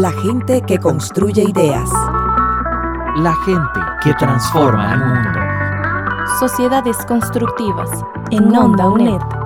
La gente que construye ideas. La gente que transforma el mundo. Sociedades constructivas. En Onda UNED.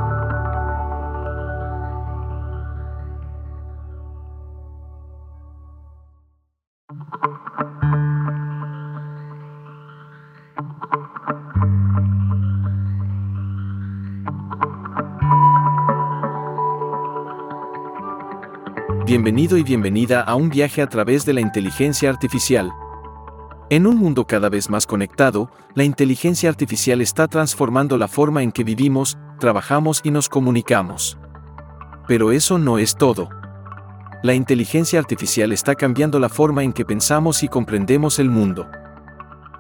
Bienvenido y bienvenida a un viaje a través de la inteligencia artificial. En un mundo cada vez más conectado, la inteligencia artificial está transformando la forma en que vivimos, trabajamos y nos comunicamos. Pero eso no es todo. La inteligencia artificial está cambiando la forma en que pensamos y comprendemos el mundo.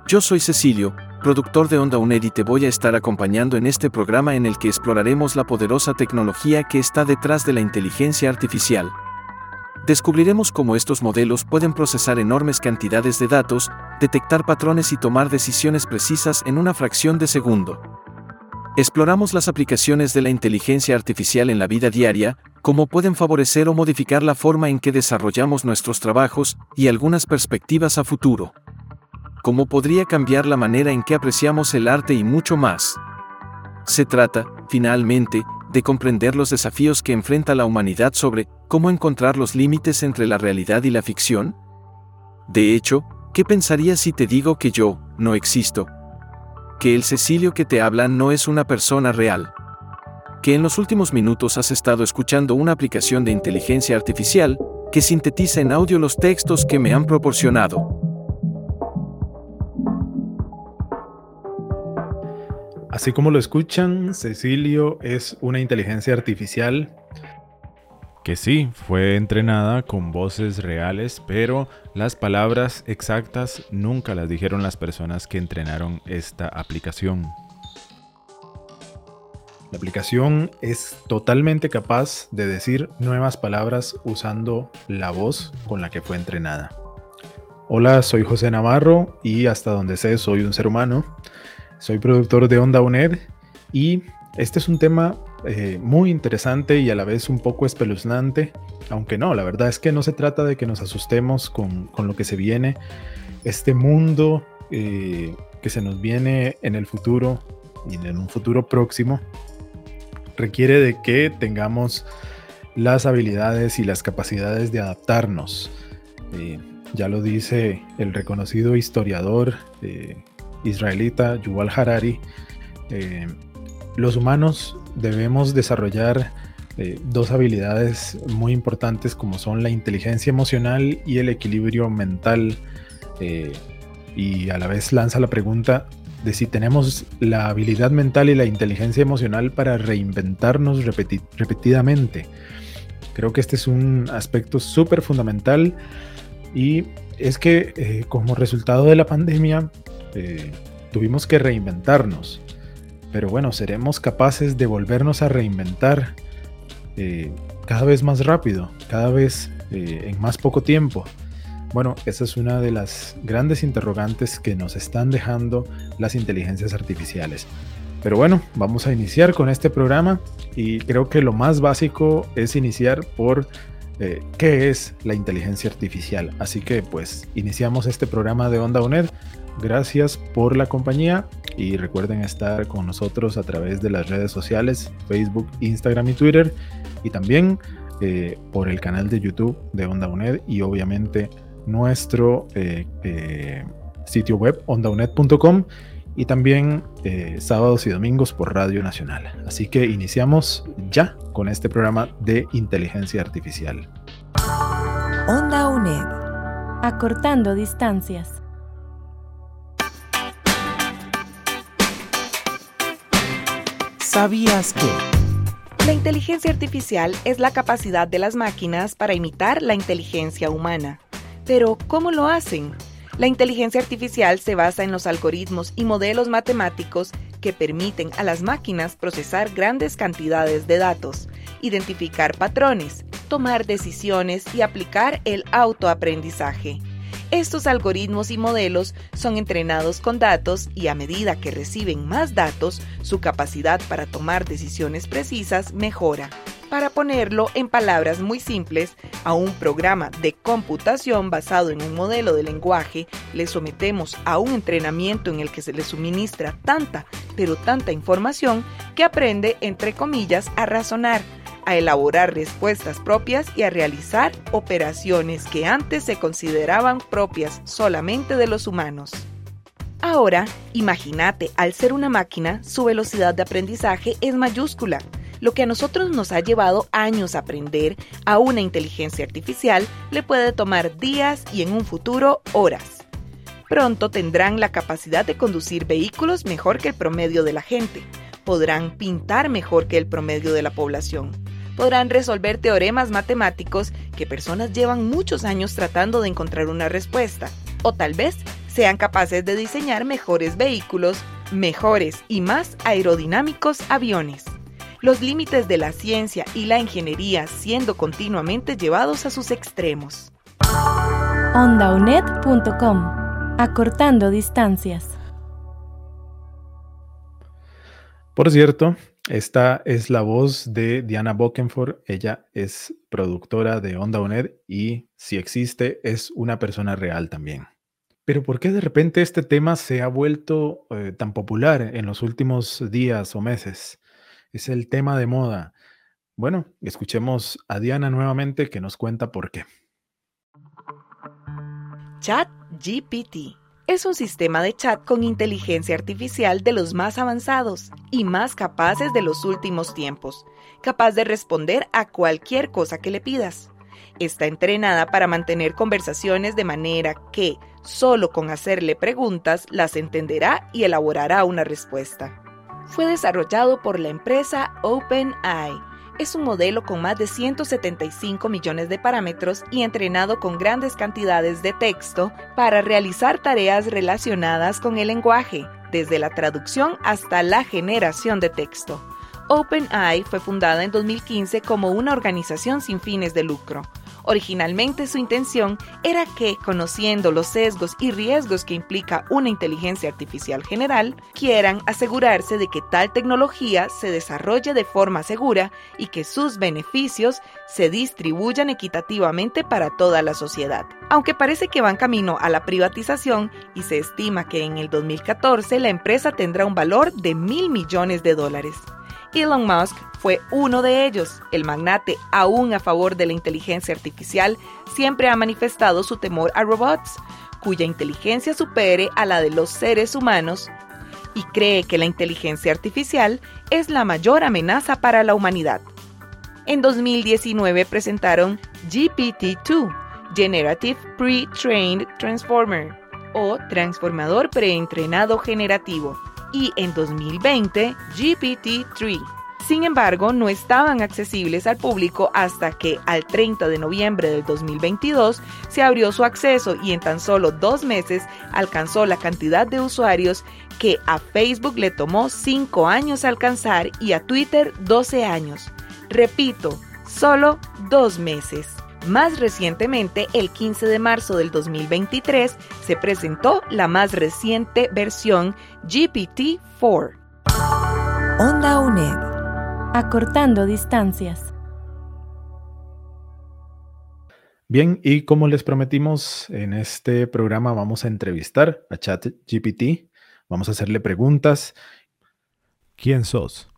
Yo soy Cecilio, productor de Onda UNED y te voy a estar acompañando en este programa en el que exploraremos la poderosa tecnología que está detrás de la inteligencia artificial. Descubriremos cómo estos modelos pueden procesar enormes cantidades de datos, detectar patrones y tomar decisiones precisas en una fracción de segundo. Exploramos las aplicaciones de la inteligencia artificial en la vida diaria, cómo pueden favorecer o modificar la forma en que desarrollamos nuestros trabajos y algunas perspectivas a futuro. Cómo podría cambiar la manera en que apreciamos el arte y mucho más. Se trata, finalmente, de comprender los desafíos que enfrenta la humanidad sobre cómo encontrar los límites entre la realidad y la ficción? De hecho, ¿qué pensarías si te digo que yo, no existo? Que el Cecilio que te habla no es una persona real. Que en los últimos minutos has estado escuchando una aplicación de inteligencia artificial que sintetiza en audio los textos que me han proporcionado. Así como lo escuchan, Cecilio es una inteligencia artificial que sí, fue entrenada con voces reales, pero las palabras exactas nunca las dijeron las personas que entrenaron esta aplicación. La aplicación es totalmente capaz de decir nuevas palabras usando la voz con la que fue entrenada. Hola, soy José Navarro y hasta donde sé soy un ser humano. Soy productor de Onda UNED y este es un tema eh, muy interesante y a la vez un poco espeluznante, aunque no, la verdad es que no se trata de que nos asustemos con, lo que se viene. Este mundo eh, que se nos viene en el futuro y en un futuro próximo requiere de que tengamos las habilidades y las capacidades de adaptarnos. Eh, ya lo dice el reconocido historiador israelita Yuval Harari, eh, los humanos debemos desarrollar eh, dos habilidades muy importantes como son la inteligencia emocional y el equilibrio mental. Eh, y a la vez lanza la pregunta de si tenemos la habilidad mental y la inteligencia emocional para reinventarnos repetidamente. Creo que este es un aspecto súper fundamental y es que como resultado de la pandemia este, tuvimos que reinventarnos. Pero bueno, seremos capaces de volvernos a reinventar eh, cada vez más rápido, cada vez eh, en más poco tiempo. Bueno, esa es una de las grandes interrogantes que nos están dejando las inteligencias artificiales. Pero bueno, vamos a iniciar con este programa y creo que lo más básico es iniciar por eh, qué es la inteligencia artificial. Así que pues iniciamos este programa de Onda UNED Gracias por la compañía y recuerden estar con nosotros a través de las redes sociales, Facebook, Instagram y Twitter y también eh, por el canal de YouTube de Onda UNED y obviamente nuestro eh, eh, sitio web ondaunet.com y también sábados y domingos por Radio Nacional. Así que iniciamos ya con este programa de inteligencia artificial. Onda UNED. Acortando distancias. ¿Sabías que? La inteligencia artificial es la capacidad de las máquinas para imitar la inteligencia humana. Pero, ¿cómo lo hacen? La inteligencia artificial se basa en los algoritmos y modelos matemáticos que permiten a las máquinas procesar grandes cantidades de datos, identificar patrones, tomar decisiones y aplicar el autoaprendizaje. Estos algoritmos y modelos son entrenados con datos y a medida que reciben más datos, su capacidad para tomar decisiones precisas mejora. Para ponerlo en palabras muy simples, a un programa de computación basado en un modelo de lenguaje le sometemos a un entrenamiento en el que se le suministra tanta, pero tanta información que aprende, entre comillas, a razonar a elaborar respuestas propias y a realizar operaciones que antes se consideraban propias solamente de los humanos. Ahora, imagínate, al ser una máquina, su velocidad de aprendizaje es mayúscula. Lo que a nosotros nos ha llevado años aprender, a una inteligencia artificial le puede tomar días y en un futuro horas. Pronto tendrán la capacidad de conducir vehículos mejor que el promedio de la gente. Podrán pintar mejor que el promedio de la población podrán resolver teoremas matemáticos que personas llevan muchos años tratando de encontrar una respuesta. O tal vez sean capaces de diseñar mejores vehículos, mejores y más aerodinámicos aviones. Los límites de la ciencia y la ingeniería siendo continuamente llevados a sus extremos. ondaunet.com Acortando distancias. Por cierto, esta es la voz de Diana Bokenford. Ella es productora de Onda UNED y si existe es una persona real también. Pero ¿por qué de repente este tema se ha vuelto eh, tan popular en los últimos días o meses? Es el tema de moda. Bueno, escuchemos a Diana nuevamente que nos cuenta por qué. Chat GPT es un sistema de chat con inteligencia artificial de los más avanzados y más capaces de los últimos tiempos, capaz de responder a cualquier cosa que le pidas. Está entrenada para mantener conversaciones de manera que, solo con hacerle preguntas, las entenderá y elaborará una respuesta. Fue desarrollado por la empresa OpenAI es un modelo con más de 175 millones de parámetros y entrenado con grandes cantidades de texto para realizar tareas relacionadas con el lenguaje, desde la traducción hasta la generación de texto. OpenAI fue fundada en 2015 como una organización sin fines de lucro. Originalmente su intención era que, conociendo los sesgos y riesgos que implica una inteligencia artificial general, quieran asegurarse de que tal tecnología se desarrolle de forma segura y que sus beneficios se distribuyan equitativamente para toda la sociedad. Aunque parece que van camino a la privatización y se estima que en el 2014 la empresa tendrá un valor de mil millones de dólares. Elon Musk fue uno de ellos. El magnate, aún a favor de la inteligencia artificial, siempre ha manifestado su temor a robots, cuya inteligencia supere a la de los seres humanos, y cree que la inteligencia artificial es la mayor amenaza para la humanidad. En 2019 presentaron GPT-2, Generative Pre-Trained Transformer, o Transformador Preentrenado Generativo y en 2020 GPT-3. Sin embargo, no estaban accesibles al público hasta que al 30 de noviembre del 2022 se abrió su acceso y en tan solo dos meses alcanzó la cantidad de usuarios que a Facebook le tomó 5 años alcanzar y a Twitter 12 años. Repito, solo dos meses. Más recientemente, el 15 de marzo del 2023, se presentó la más reciente versión GPT-4. Onda UNED. Acortando distancias. Bien, y como les prometimos, en este programa vamos a entrevistar a ChatGPT. Vamos a hacerle preguntas. ¿Quién sos?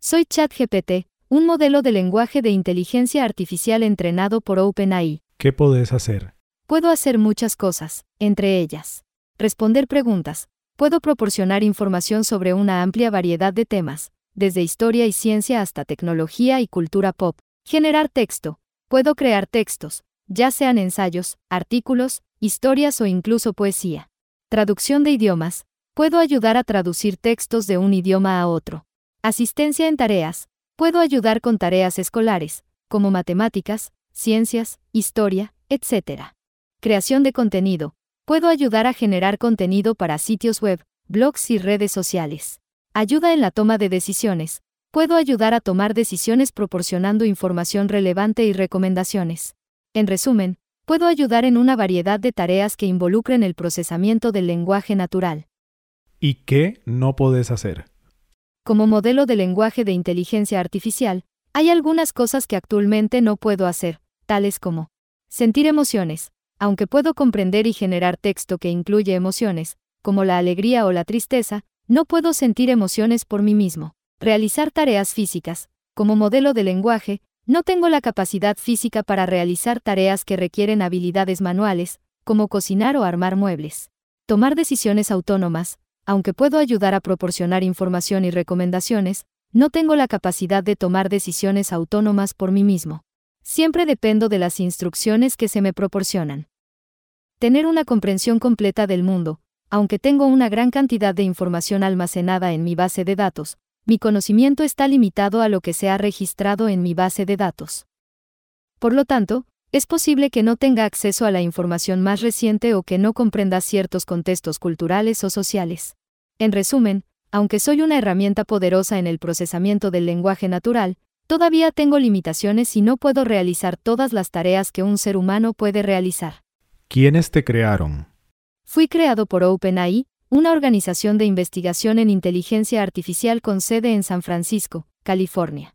Soy ChatGPT, un modelo de lenguaje de inteligencia artificial entrenado por OpenAI. ¿Qué podés hacer? Puedo hacer muchas cosas, entre ellas, responder preguntas, puedo proporcionar información sobre una amplia variedad de temas, desde historia y ciencia hasta tecnología y cultura pop, generar texto, puedo crear textos, ya sean ensayos, artículos, historias o incluso poesía. Traducción de idiomas, puedo ayudar a traducir textos de un idioma a otro. Asistencia en tareas. Puedo ayudar con tareas escolares, como matemáticas, ciencias, historia, etc. Creación de contenido. Puedo ayudar a generar contenido para sitios web, blogs y redes sociales. Ayuda en la toma de decisiones. Puedo ayudar a tomar decisiones proporcionando información relevante y recomendaciones. En resumen, puedo ayudar en una variedad de tareas que involucren el procesamiento del lenguaje natural. ¿Y qué no puedes hacer? Como modelo de lenguaje de inteligencia artificial, hay algunas cosas que actualmente no puedo hacer, tales como sentir emociones, aunque puedo comprender y generar texto que incluye emociones, como la alegría o la tristeza, no puedo sentir emociones por mí mismo. Realizar tareas físicas. Como modelo de lenguaje, no tengo la capacidad física para realizar tareas que requieren habilidades manuales, como cocinar o armar muebles. Tomar decisiones autónomas. Aunque puedo ayudar a proporcionar información y recomendaciones, no tengo la capacidad de tomar decisiones autónomas por mí mismo. Siempre dependo de las instrucciones que se me proporcionan. Tener una comprensión completa del mundo, aunque tengo una gran cantidad de información almacenada en mi base de datos, mi conocimiento está limitado a lo que se ha registrado en mi base de datos. Por lo tanto, es posible que no tenga acceso a la información más reciente o que no comprenda ciertos contextos culturales o sociales. En resumen, aunque soy una herramienta poderosa en el procesamiento del lenguaje natural, todavía tengo limitaciones y no puedo realizar todas las tareas que un ser humano puede realizar. ¿Quiénes te crearon? Fui creado por OpenAI, una organización de investigación en inteligencia artificial con sede en San Francisco, California.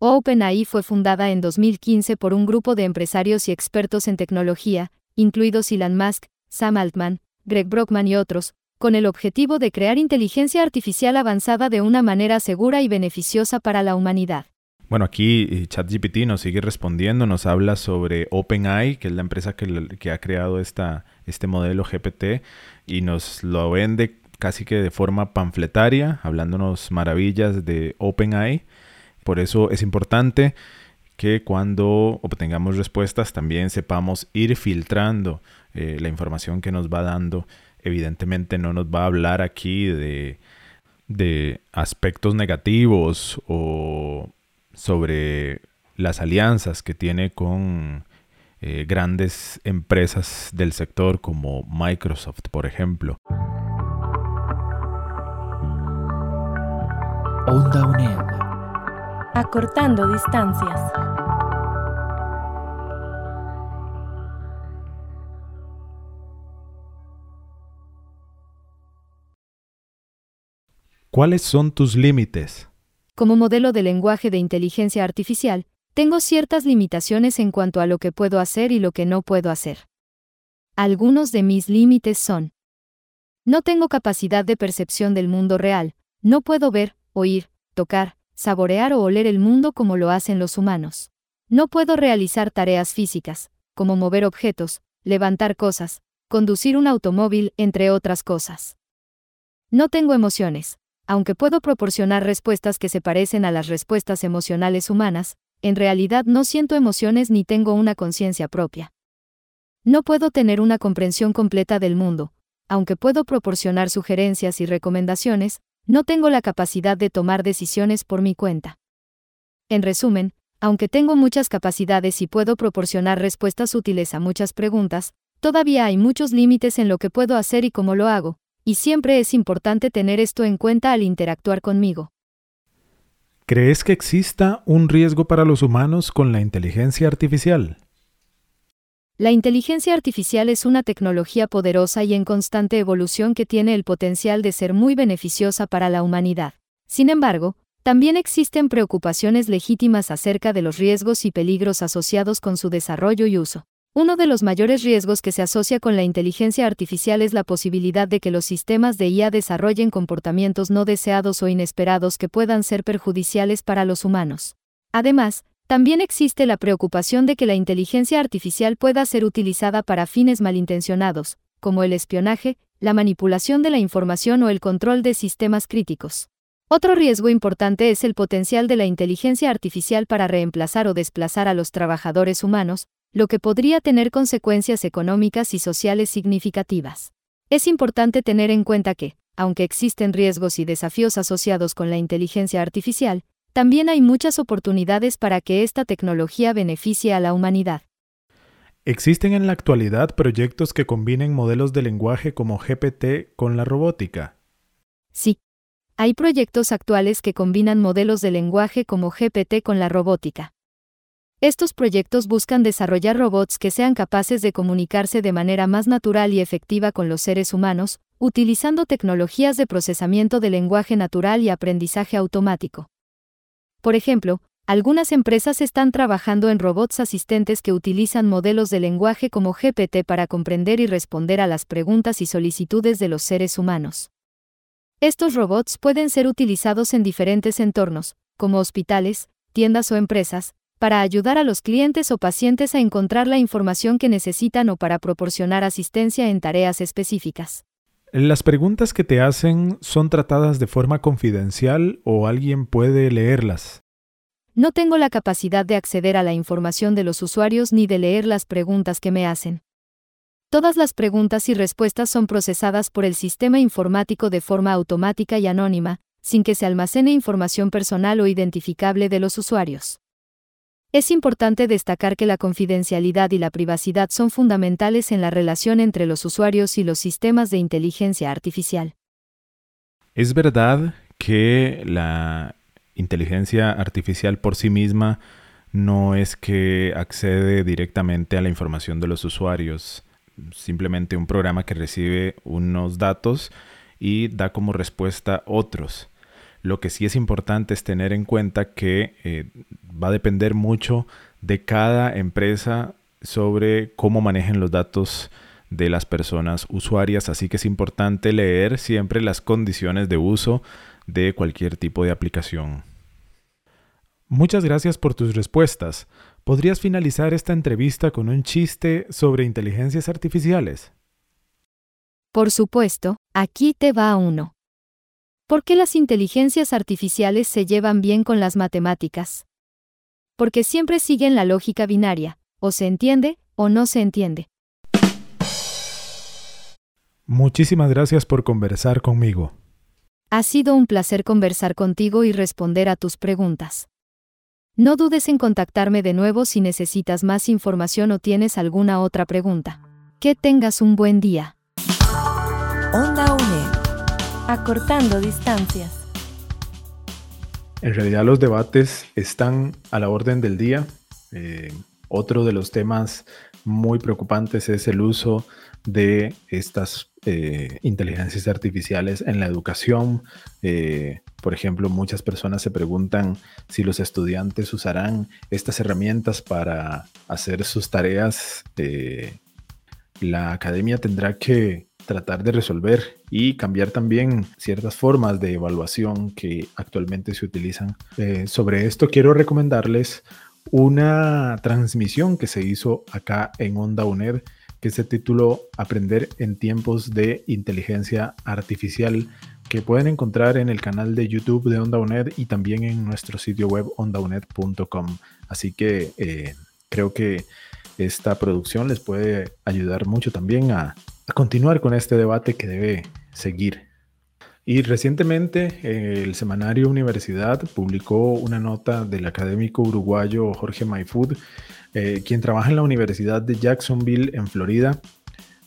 OpenAI fue fundada en 2015 por un grupo de empresarios y expertos en tecnología, incluidos Elon Musk, Sam Altman, Greg Brockman y otros, con el objetivo de crear inteligencia artificial avanzada de una manera segura y beneficiosa para la humanidad. Bueno, aquí eh, ChatGPT nos sigue respondiendo, nos habla sobre OpenAI, que es la empresa que, ha creado este modelo GPT, y nos lo vende casi que de forma panfletaria, hablándonos maravillas de OpenAI. Por eso es importante que cuando obtengamos respuestas también sepamos ir filtrando eh, la información que nos va dando. Evidentemente no nos va a hablar aquí de, de aspectos negativos o sobre las alianzas que tiene con eh, grandes empresas del sector como Microsoft, por ejemplo. Onda. Acortando distancias. ¿Cuáles son tus límites? Como modelo de lenguaje de inteligencia artificial, tengo ciertas limitaciones en cuanto a lo que puedo hacer y lo que no puedo hacer. Algunos de mis límites son. No tengo capacidad de percepción del mundo real, no puedo ver, oír, tocar, saborear o oler el mundo como lo hacen los humanos. No puedo realizar tareas físicas, como mover objetos, levantar cosas, conducir un automóvil, entre otras cosas. No tengo emociones, aunque puedo proporcionar respuestas que se parecen a las respuestas emocionales humanas, en realidad no siento emociones ni tengo una conciencia propia. No puedo tener una comprensión completa del mundo, aunque puedo proporcionar sugerencias y recomendaciones, no tengo la capacidad de tomar decisiones por mi cuenta. En resumen, aunque tengo muchas capacidades y puedo proporcionar respuestas útiles a muchas preguntas, todavía hay muchos límites en lo que puedo hacer y cómo lo hago, y siempre es importante tener esto en cuenta al interactuar conmigo. ¿Crees que exista un riesgo para los humanos con la inteligencia artificial? La inteligencia artificial es una tecnología poderosa y en constante evolución que tiene el potencial de ser muy beneficiosa para la humanidad. Sin embargo, también existen preocupaciones legítimas acerca de los riesgos y peligros asociados con su desarrollo y uso. Uno de los mayores riesgos que se asocia con la inteligencia artificial es la posibilidad de que los sistemas de IA desarrollen comportamientos no deseados o inesperados que puedan ser perjudiciales para los humanos. Además, también existe la preocupación de que la inteligencia artificial pueda ser utilizada para fines malintencionados, como el espionaje, la manipulación de la información o el control de sistemas críticos. Otro riesgo importante es el potencial de la inteligencia artificial para reemplazar o desplazar a los trabajadores humanos, lo que podría tener consecuencias económicas y sociales significativas. Es importante tener en cuenta que, aunque existen riesgos y desafíos asociados con la inteligencia artificial, también hay muchas oportunidades para que esta tecnología beneficie a la humanidad. ¿Existen en la actualidad proyectos que combinen modelos de lenguaje como GPT con la robótica? Sí. Hay proyectos actuales que combinan modelos de lenguaje como GPT con la robótica. Estos proyectos buscan desarrollar robots que sean capaces de comunicarse de manera más natural y efectiva con los seres humanos, utilizando tecnologías de procesamiento de lenguaje natural y aprendizaje automático. Por ejemplo, algunas empresas están trabajando en robots asistentes que utilizan modelos de lenguaje como GPT para comprender y responder a las preguntas y solicitudes de los seres humanos. Estos robots pueden ser utilizados en diferentes entornos, como hospitales, tiendas o empresas, para ayudar a los clientes o pacientes a encontrar la información que necesitan o para proporcionar asistencia en tareas específicas. ¿Las preguntas que te hacen son tratadas de forma confidencial o alguien puede leerlas? No tengo la capacidad de acceder a la información de los usuarios ni de leer las preguntas que me hacen. Todas las preguntas y respuestas son procesadas por el sistema informático de forma automática y anónima, sin que se almacene información personal o identificable de los usuarios. Es importante destacar que la confidencialidad y la privacidad son fundamentales en la relación entre los usuarios y los sistemas de inteligencia artificial. ¿Es verdad que la inteligencia artificial por sí misma no es que accede directamente a la información de los usuarios? Simplemente un programa que recibe unos datos y da como respuesta otros. Lo que sí es importante es tener en cuenta que eh, va a depender mucho de cada empresa sobre cómo manejen los datos de las personas usuarias, así que es importante leer siempre las condiciones de uso de cualquier tipo de aplicación. Muchas gracias por tus respuestas. ¿Podrías finalizar esta entrevista con un chiste sobre inteligencias artificiales? Por supuesto, aquí te va uno. ¿Por qué las inteligencias artificiales se llevan bien con las matemáticas? Porque siempre siguen la lógica binaria, o se entiende o no se entiende. Muchísimas gracias por conversar conmigo. Ha sido un placer conversar contigo y responder a tus preguntas. No dudes en contactarme de nuevo si necesitas más información o tienes alguna otra pregunta. Que tengas un buen día. Onda UNED Acortando distancias. En realidad los debates están a la orden del día. Eh, otro de los temas muy preocupantes es el uso de estas eh, inteligencias artificiales en la educación. Eh, por ejemplo, muchas personas se preguntan si los estudiantes usarán estas herramientas para hacer sus tareas. la academia tendrá que tratar de resolver y cambiar también ciertas formas de evaluación que actualmente se utilizan. Eh, sobre esto quiero recomendarles una transmisión que se hizo acá en Onda UNED que se tituló Aprender en tiempos de inteligencia artificial que pueden encontrar en el canal de YouTube de Onda UNED y también en nuestro sitio web ondauned.com. Así que eh, creo que esta producción les puede ayudar mucho también a a continuar con este debate que debe seguir. Y recientemente el semanario Universidad publicó una nota del académico uruguayo Jorge Mayfood, eh, quien trabaja en la Universidad de Jacksonville en Florida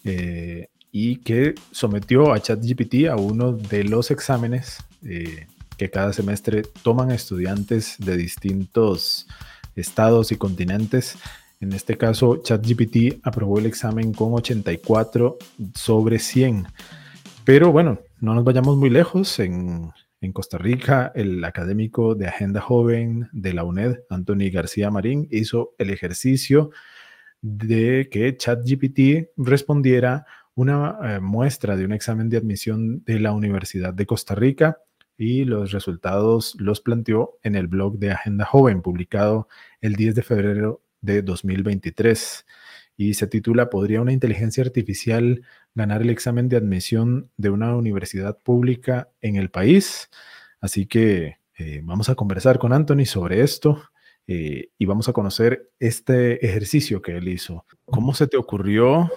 eh, y que sometió a ChatGPT a uno de los exámenes eh, que cada semestre toman estudiantes de distintos estados y continentes en este caso, ChatGPT aprobó el examen con 84 sobre 100. Pero bueno, no nos vayamos muy lejos. En, Costa Rica, el académico de Agenda Joven de la UNED, Anthony García Marín, hizo el ejercicio de que ChatGPT respondiera una eh, muestra de un examen de admisión de la Universidad de Costa Rica y los resultados los planteó en el blog de Agenda Joven, publicado el 10 de febrero de 2023 y se titula ¿Podría una inteligencia artificial ganar el examen de admisión de una universidad pública en el país? Así que eh, vamos a conversar con Anthony sobre esto eh, y vamos a conocer este ejercicio que él hizo. ¿Cómo se te ocurrió?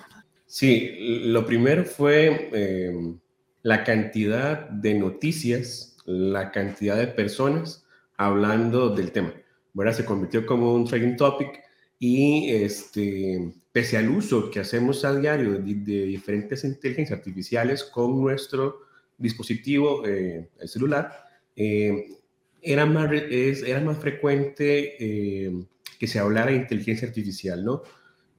Sí, lo primero fue em, la cantidad de noticias, la cantidad de personas hablando del tema. ¿verdad? Se convirtió como un trending topic y este, pese al uso que hacemos a diario de, diferentes inteligencias artificiales con nuestro dispositivo, eh, el celular, eh, era, más, era más frecuente eh, que se hablara de inteligencia artificial, ¿no?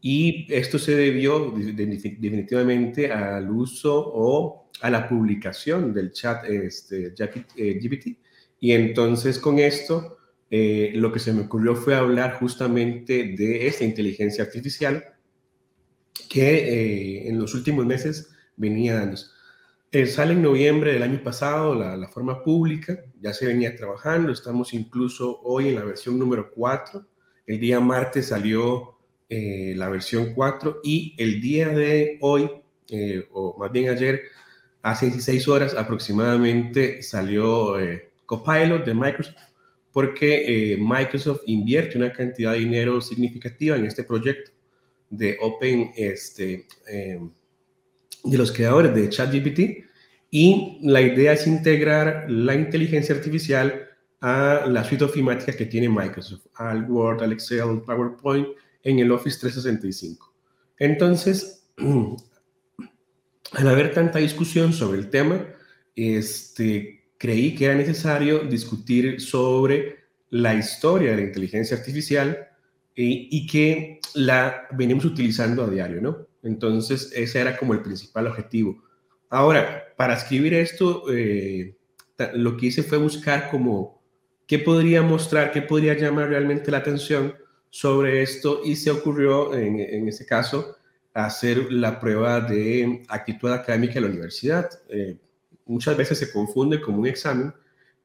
Y esto se debió definitivamente al uso o a la publicación del chat este, GPT. Y entonces con esto eh, lo que se me ocurrió fue hablar justamente de esta inteligencia artificial que eh, en los últimos meses venía dando. Eh, sale en noviembre del año pasado la, forma pública, ya se venía trabajando, estamos incluso hoy en la versión número 4. El día martes salió la versión 4 y el día de hoy, o más bien ayer, hace 16 horas aproximadamente, salió Copilot de Microsoft porque eh, Microsoft invierte una cantidad de dinero significativa en este proyecto de Open, este, eh, de los creadores de ChatGPT, y la idea es integrar la inteligencia artificial a la suite ofimática que tiene Microsoft, al Word, al Excel, PowerPoint, en el Office 365. Entonces, al haber tanta discusión sobre el tema, este, creí que era necesario discutir sobre la historia de la inteligencia artificial y, que la venimos utilizando a diario, ¿no? Entonces, ese era como el principal objetivo. Ahora, para escribir esto, eh, lo que hice fue buscar como qué podría mostrar, qué podría llamar realmente la atención sobre esto y se ocurrió en, en ese caso hacer la prueba de actitud académica de la universidad. Eh, muchas veces se confunde como un examen,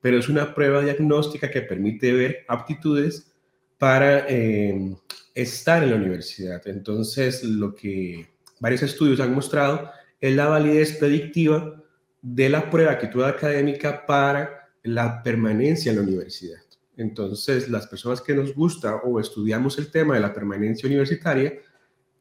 pero es una prueba diagnóstica que permite ver aptitudes para eh, estar en la universidad. Entonces, lo que varios estudios han mostrado es la validez predictiva de la prueba de actitud académica para la permanencia en la universidad. Entonces, las personas que nos gusta o estudiamos el tema de la permanencia universitaria,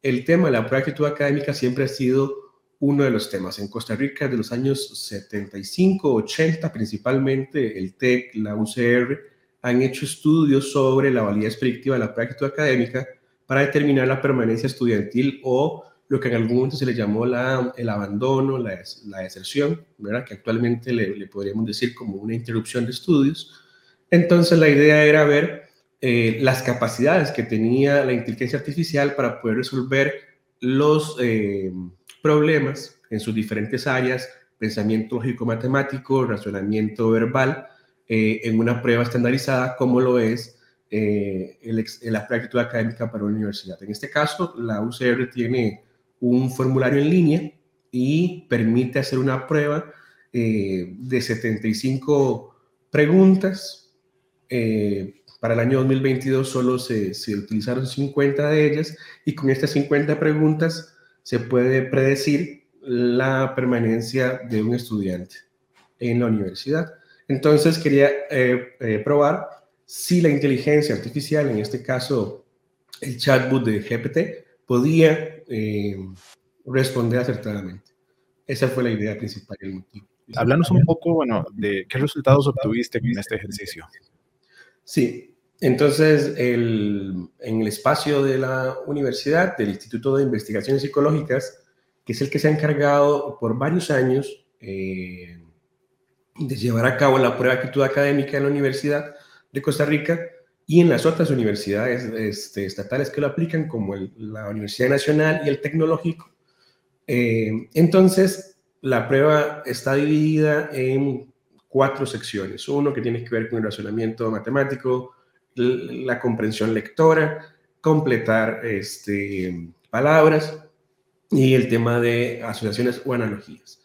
el tema de la prueba de actitud académica siempre ha sido uno de los temas. En Costa Rica, de los años 75, 80, principalmente el TEC, la UCR, han hecho estudios sobre la validez predictiva de la práctica académica para determinar la permanencia estudiantil o lo que en algún momento se le llamó la, el abandono, la, la deserción, ¿verdad? que actualmente le, le, podríamos decir como una interrupción de estudios. Entonces la idea era ver eh, las capacidades que tenía la inteligencia artificial para poder resolver los... Eh, problemas en sus diferentes áreas, pensamiento lógico-matemático, razonamiento verbal, eh, en una prueba estandarizada como lo es eh, el, la práctica académica para una universidad. En este caso, la UCR tiene un formulario en línea y permite hacer una prueba eh, de 75 preguntas. para el año 2022 solo se, se utilizaron 50 de ellas y con estas 50 preguntas se puede predecir la permanencia de un estudiante en la universidad. Entonces quería eh, eh, probar si la inteligencia artificial, en este caso el chatbot de GPT, podía eh, responder acertadamente. Esa fue la idea principal y el motivo. Háblanos un poco, bueno, de qué resultados obtuviste con este ejercicio. Sí, entonces, en el espacio de la universidad, del Instituto de Investigaciones Psicológicas, que es el que se ha encargado por varios años eh, de llevar a cabo la prueba de actitud académica en la Universidad de Costa Rica y en las otras universidades este, estatales que lo aplican, como la Universidad Nacional y el Tecnológico. Eh, entonces, la prueba está dividida en cuatro secciones. Uno que tiene que ver con el razonamiento matemático, la comprensión lectora, completar este, palabras y el tema de asociaciones o analogías.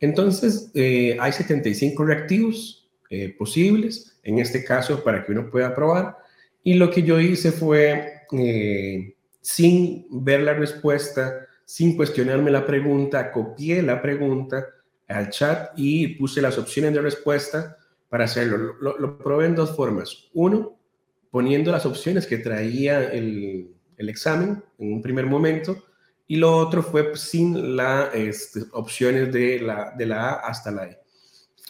Entonces, eh, hay 75 reactivos eh, posibles, en este caso, para que uno pueda probar. Y lo que yo hice fue, eh, sin ver la respuesta, sin cuestionarme la pregunta, copié la pregunta al chat y puse las opciones de respuesta para hacerlo. Lo, lo probé en dos formas. Uno, poniendo las opciones que traía el, examen en un primer momento y lo otro fue pues, sin las este, opciones de la, de la A hasta la E.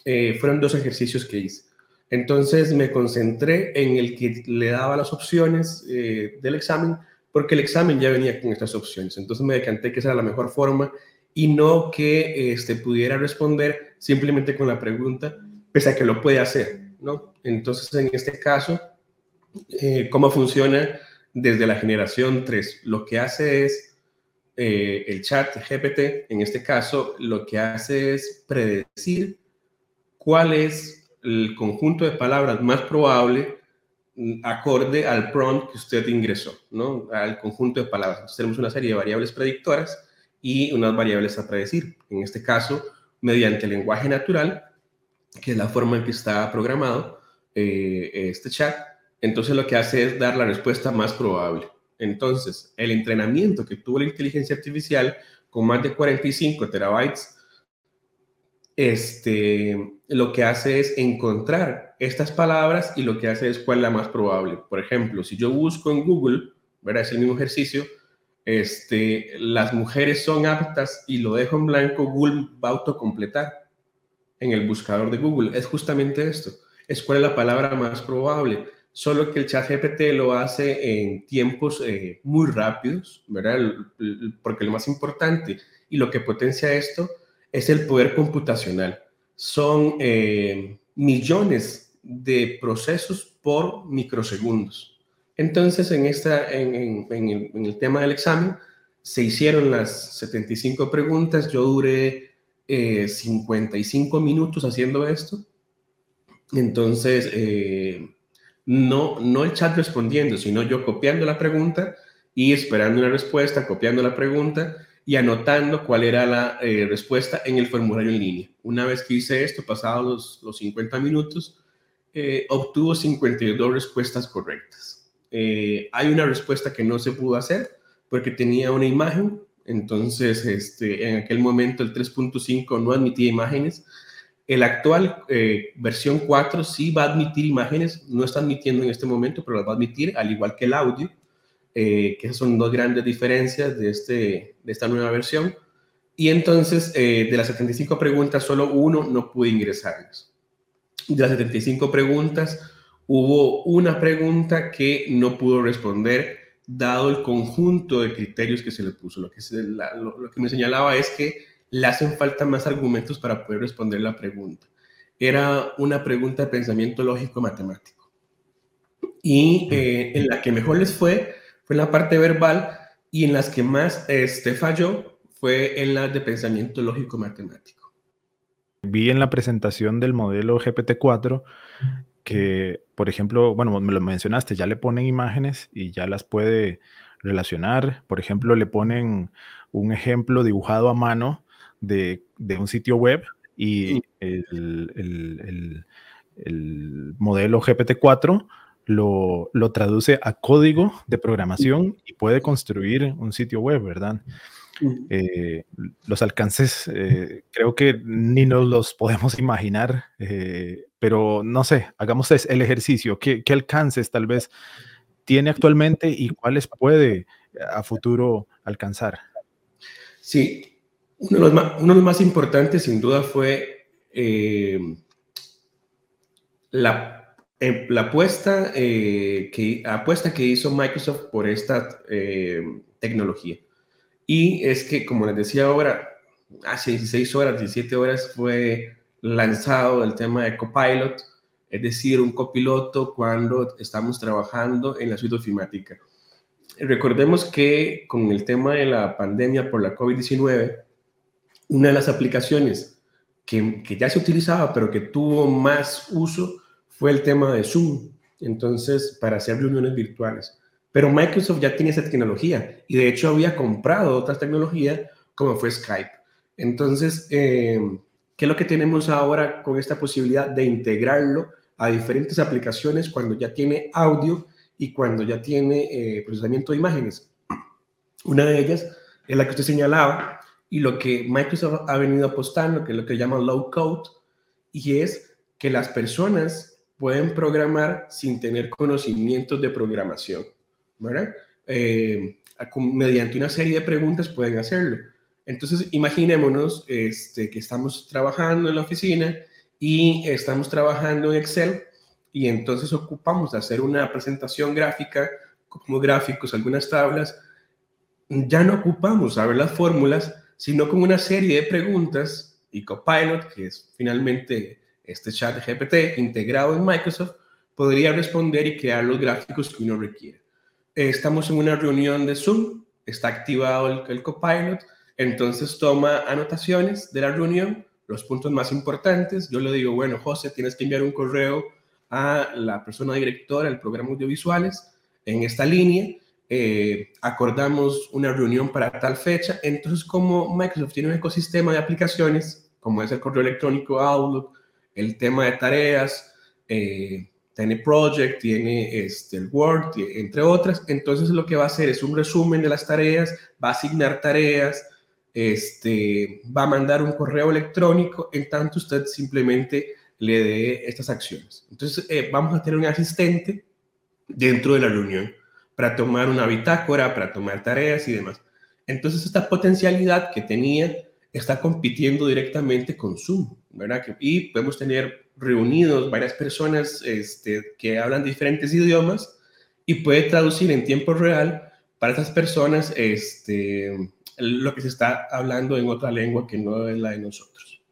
Eh, fueron dos ejercicios que hice. Entonces me concentré en el que le daba las opciones eh, del examen, porque el examen ya venía con estas opciones. Entonces me decanté que esa era la mejor forma y no que este, pudiera responder simplemente con la pregunta, pese a que lo puede hacer, ¿no? Entonces, en este caso, eh, ¿cómo funciona desde la generación 3? Lo que hace es eh, el chat GPT, en este caso, lo que hace es predecir cuál es el conjunto de palabras más probable mm, acorde al prompt que usted ingresó, ¿no? Al conjunto de palabras. Entonces, tenemos una serie de variables predictoras y unas variables a predecir. En este caso, mediante el lenguaje natural, que es la forma en que está programado eh, este chat, entonces lo que hace es dar la respuesta más probable. Entonces, el entrenamiento que tuvo la inteligencia artificial con más de 45 terabytes este, lo que hace es encontrar estas palabras y lo que hace es cuál es la más probable. Por ejemplo, si yo busco en Google, ¿verdad? Es el mismo ejercicio, este, las mujeres son aptas y lo dejo en blanco, Google va a autocompletar en el buscador de Google. Es justamente esto, es cuál es la palabra más probable. Solo que el chat GPT lo hace en tiempos eh, muy rápidos, ¿verdad? Porque lo más importante y lo que potencia esto es el poder computacional. Son eh, millones de procesos por microsegundos. Entonces, en, esta, en, el, tema del examen, se hicieron las 75 preguntas. Yo duré 55 eh, minutos haciendo esto. Entonces, eh, no, no el chat respondiendo, sino yo copiando la pregunta y esperando una respuesta, copiando la pregunta y anotando cuál era la eh, respuesta en el formulario en línea. Una vez que hice esto, pasados los, 50 minutos, eh, obtuvo 52 respuestas correctas. Eh, hay una respuesta que no se pudo hacer porque tenía una imagen, entonces este, en aquel momento el 3.5 no admitía imágenes. El actual versión 4 sí va a admitir imágenes, no está admitiendo en este momento, pero las va a admitir, al igual que el audio. Eh, que son dos grandes diferencias de, este, de esta nueva versión. Y entonces, eh, de las 75 preguntas, solo uno no pudo ingresarlas. De las 75 preguntas, hubo una pregunta que no pudo responder, dado el conjunto de criterios que se le puso. Lo que me señalaba es que le hacen falta más argumentos para poder responder la pregunta. Era una pregunta de pensamiento lógico matemático. Y eh, en la que mejor les fue fue en la parte verbal y en las que más este, falló fue en las de pensamiento lógico matemático. Vi en la presentación del modelo GPT-4 que, por ejemplo, bueno, me lo mencionaste, ya le ponen imágenes y ya las puede relacionar. Por ejemplo, le ponen un ejemplo dibujado a mano de, un sitio web y el, el, el modelo GPT-4 lo, traduce a código de programación y puede construir un sitio web, ¿verdad? Eh, los alcances eh, creo que ni nos los podemos imaginar, eh, pero no sé, hagamos el ejercicio. ¿Qué, alcances tal vez tiene actualmente y cuáles puede a futuro alcanzar? Sí, uno de los más, uno de los más importantes sin duda fue la la apuesta, eh, que, apuesta que hizo Microsoft por esta eh, tecnología. Y es que, como les decía ahora, hace 16 horas, 17 horas fue lanzado el tema de Copilot, es decir, un copiloto cuando estamos trabajando en la suite ofimática. Recordemos que con el tema de la pandemia por la COVID-19, una de las aplicaciones que, que ya se utilizaba, pero que tuvo más uso, fue el tema de Zoom, entonces, para hacer reuniones virtuales. Pero Microsoft ya tiene esa tecnología y de hecho había comprado otras tecnologías como fue Skype. Entonces, eh, ¿qué es lo que tenemos ahora con esta posibilidad de integrarlo a diferentes aplicaciones cuando ya tiene audio y cuando ya tiene eh, procesamiento de imágenes? Una de ellas es la que usted señalaba y lo que Microsoft ha venido apostando, que es lo que llama low code, y es que las personas pueden programar sin tener conocimientos de programación, ¿verdad? Eh, mediante una serie de preguntas pueden hacerlo. Entonces, imaginémonos este, que estamos trabajando en la oficina y estamos trabajando en Excel y entonces ocupamos de hacer una presentación gráfica como gráficos, algunas tablas. Ya no ocupamos saber las fórmulas, sino con una serie de preguntas y Copilot, que es finalmente este chat GPT integrado en Microsoft, podría responder y crear los gráficos que uno requiere. Estamos en una reunión de Zoom, está activado el, Copilot, entonces toma anotaciones de la reunión, los puntos más importantes. Yo le digo, bueno, José, tienes que enviar un correo a la persona directora del programa audiovisuales en esta línea. Eh, acordamos una reunión para tal fecha. Entonces, como Microsoft tiene un ecosistema de aplicaciones, como es el correo electrónico Outlook, el tema de tareas, eh, tiene Project, tiene este, el Word, entre otras, entonces lo que va a hacer es un resumen de las tareas, va a asignar tareas, este, va a mandar un correo electrónico, en tanto usted simplemente le dé estas acciones. Entonces, eh, vamos a tener un asistente dentro de la reunión para tomar una bitácora, para tomar tareas y demás. Entonces, esta potencialidad que tenía está compitiendo directamente con Zoom, ¿verdad? Y podemos tener reunidos varias personas este, que hablan diferentes idiomas y puede traducir en tiempo real para esas personas este, lo que se está hablando en otra lengua que no es la de nosotros.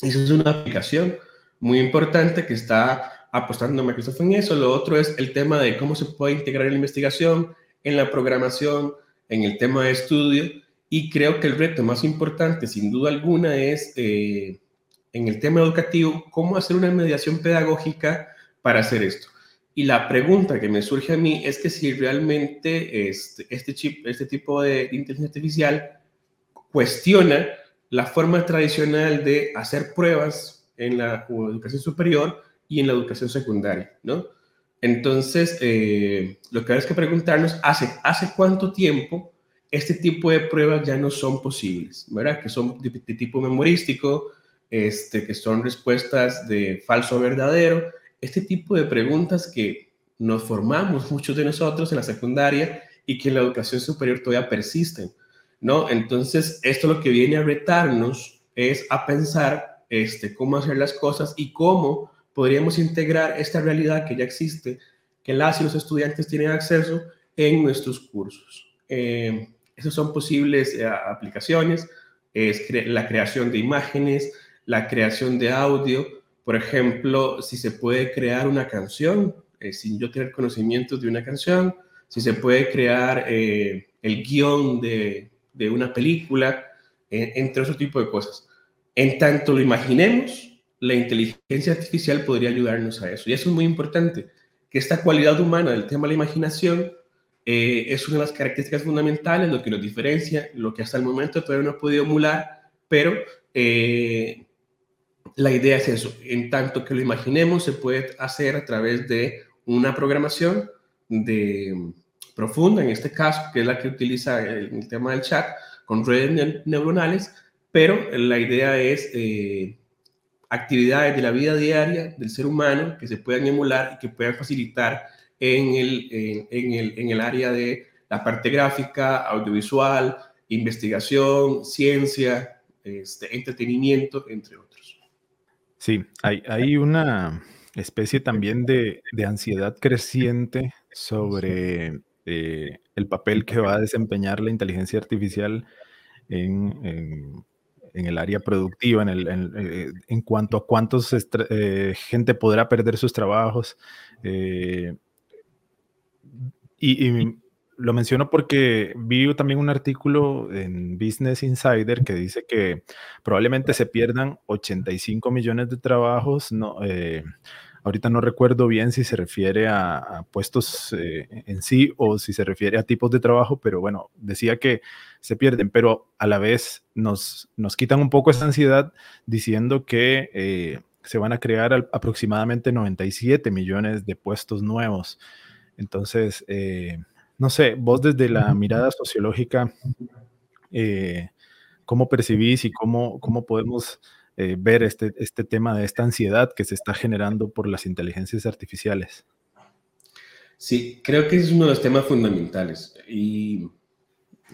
Esa es una aplicación muy importante que está apostando Microsoft en eso. Lo otro es el tema de cómo se puede integrar en la investigación, en la programación, en el tema de estudio. Y creo que el reto más importante, sin duda alguna, es eh, en el tema educativo, cómo hacer una mediación pedagógica para hacer esto. Y la pregunta que me surge a mí es que si realmente este, este, chip, este tipo de inteligencia artificial cuestiona la forma tradicional de hacer pruebas en la educación superior y en la educación secundaria, ¿no? Entonces, eh, lo que hay que preguntarnos, ¿hace, ¿hace cuánto tiempo este tipo de pruebas ya no son posibles? ¿Verdad? Que son de, de tipo memorístico, este, que son respuestas de falso verdadero, este tipo de preguntas que nos formamos muchos de nosotros en la secundaria y que en la educación superior todavía persisten, ¿no? Entonces, esto lo que viene a retarnos es a pensar este, cómo hacer las cosas y cómo podríamos integrar esta realidad que ya existe, que las y los estudiantes tienen acceso en nuestros cursos. Eh, esas son posibles eh, aplicaciones, es la creación de imágenes, la creación de audio, por ejemplo, si se puede crear una canción eh, sin yo tener conocimiento de una canción, si se puede crear eh, el guion de, de una película, entre otro tipo de cosas. En tanto lo imaginemos, la inteligencia artificial podría ayudarnos a eso. Y eso es muy importante, que esta cualidad humana del tema de la imaginación eh, es una de las características fundamentales, lo que nos diferencia, lo que hasta el momento todavía no ha podido emular, pero la idea es eso, en tanto que lo imaginemos, se puede hacer a través de una programación de, profunda, en este caso, que es la que utiliza el, tema del chat, con redes neuronales, pero la idea es eh, actividades de la vida diaria del ser humano que se puedan emular y que puedan facilitar en el, en, el, en el área de la parte gráfica, audiovisual, investigación, ciencia, este, entretenimiento, entre otros. Sí, hay, una especie también de, ansiedad creciente sobre eh, el papel que va a desempeñar la inteligencia artificial en, el área productiva, en, el, en, eh, cuanto a cuántos eh, gente podrá perder sus trabajos. y, lo menciono porque vi también un artículo en Business Insider que dice que probablemente se pierdan 85 millones de trabajos. No, eh, ahorita no recuerdo bien si se refiere a, puestos eh, en sí o si se refiere a tipos de trabajo, pero bueno, decía que se pierden, pero a la vez nos, nos quitan un poco esa ansiedad diciendo que eh, se van a crear aproximadamente 97 millones de puestos nuevos. Entonces, no sé, vos desde la mirada sociológica, eh, ¿cómo percibís y cómo, cómo podemos eh, ver este, este tema de esta ansiedad que se está generando por las inteligencias artificiales? Sí, creo que es uno de los temas fundamentales y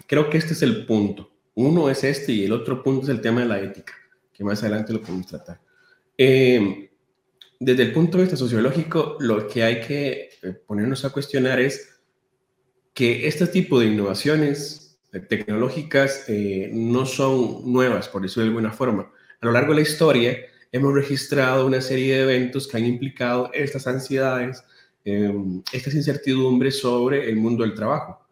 creo que este es el punto. Uno es este y el otro punto es el tema de la ética, que más adelante lo podemos tratar. Eh, desde el punto de vista sociológico, lo que hay que eh, ponernos a cuestionar es que este tipo de innovaciones eh, tecnológicas no son nuevas, por decirlo de alguna forma. A lo largo de la historia hemos registrado una serie de eventos que han implicado estas ansiedades, estas incertidumbres sobre el mundo del trabajo.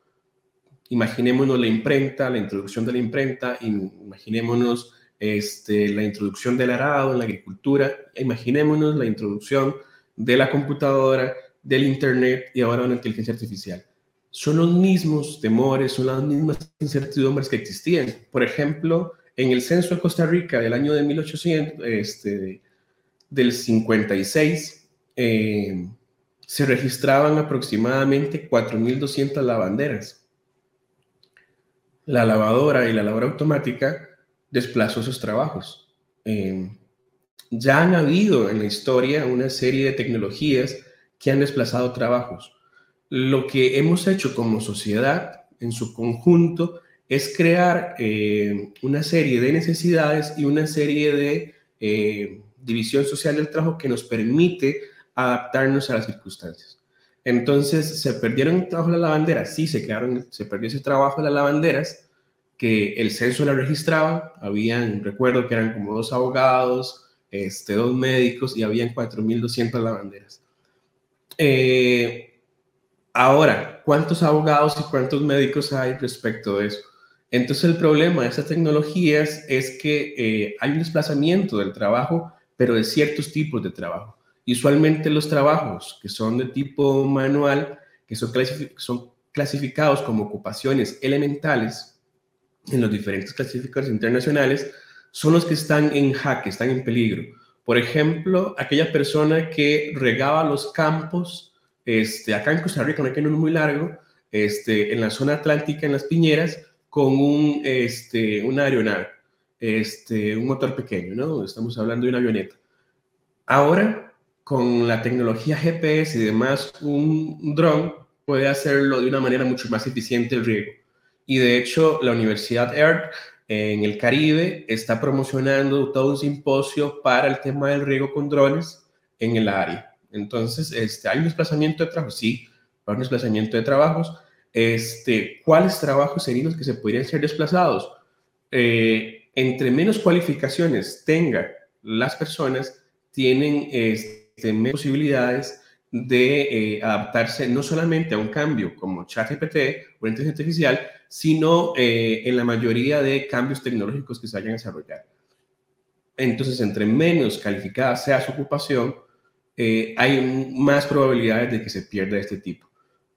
Imaginémonos la imprenta, la introducción de la imprenta, imaginémonos este, la introducción del arado en la agricultura, imaginémonos la introducción de la computadora, del Internet y ahora una inteligencia artificial. Son los mismos temores, son las mismas incertidumbres que existían. Por ejemplo, en el censo de Costa Rica del año de 1800, este, del 56, eh, se registraban aproximadamente 4.200 lavanderas. La lavadora y la lavadora automática desplazó esos trabajos. Em, ya han habido en la historia una serie de tecnologías que han desplazado trabajos. Lo que hemos hecho como sociedad en su conjunto es crear eh, una serie de necesidades y una serie de eh, división social del trabajo que nos permite adaptarnos a las circunstancias. Entonces, ¿se perdieron el trabajo de las lavanderas? Sí, se, quedaron, se perdió ese trabajo de las lavanderas, que el censo la registraba, habían, recuerdo que eran como dos abogados, este, dos médicos y habían 4.200 lavanderas. Eh, ahora, ¿cuántos abogados y cuántos médicos hay respecto de eso? Entonces el problema de estas tecnologías es que eh, hay un desplazamiento del trabajo, pero de ciertos tipos de trabajo. Usualmente los trabajos que son de tipo manual, que son, clasificados como ocupaciones elementales, en los diferentes clasificadores internacionales son los que están en jaque, están en peligro. Por ejemplo, aquella persona que regaba los campos, este, acá en Costa Rica, no hay que no muy largo, este, en la zona atlántica, en las piñeras, con un, este, una aeronave, este, un motor pequeño, ¿no? Estamos hablando de una avioneta. Ahora, con la tecnología GPS y demás, un dron puede hacerlo de una manera mucho más eficiente el riego. Y de hecho, la Universidad EART en el Caribe está promocionando todo un simposio para el tema del riego con drones en el área. Entonces, este, ¿hay un desplazamiento de trabajo? Sí, hay un desplazamiento de trabajos. Este, ¿Cuáles trabajos serían los que se podrían ser desplazados? Eh, entre menos cualificaciones tengan las personas, tienen este, menos posibilidades de eh, adaptarse no solamente a un cambio como ChatGPT o inteligencia artificial, sino eh, en la mayoría de cambios tecnológicos que se vayan a desarrollar. Entonces, entre menos calificada sea su ocupación, hay más probabilidades de que se pierda este tipo.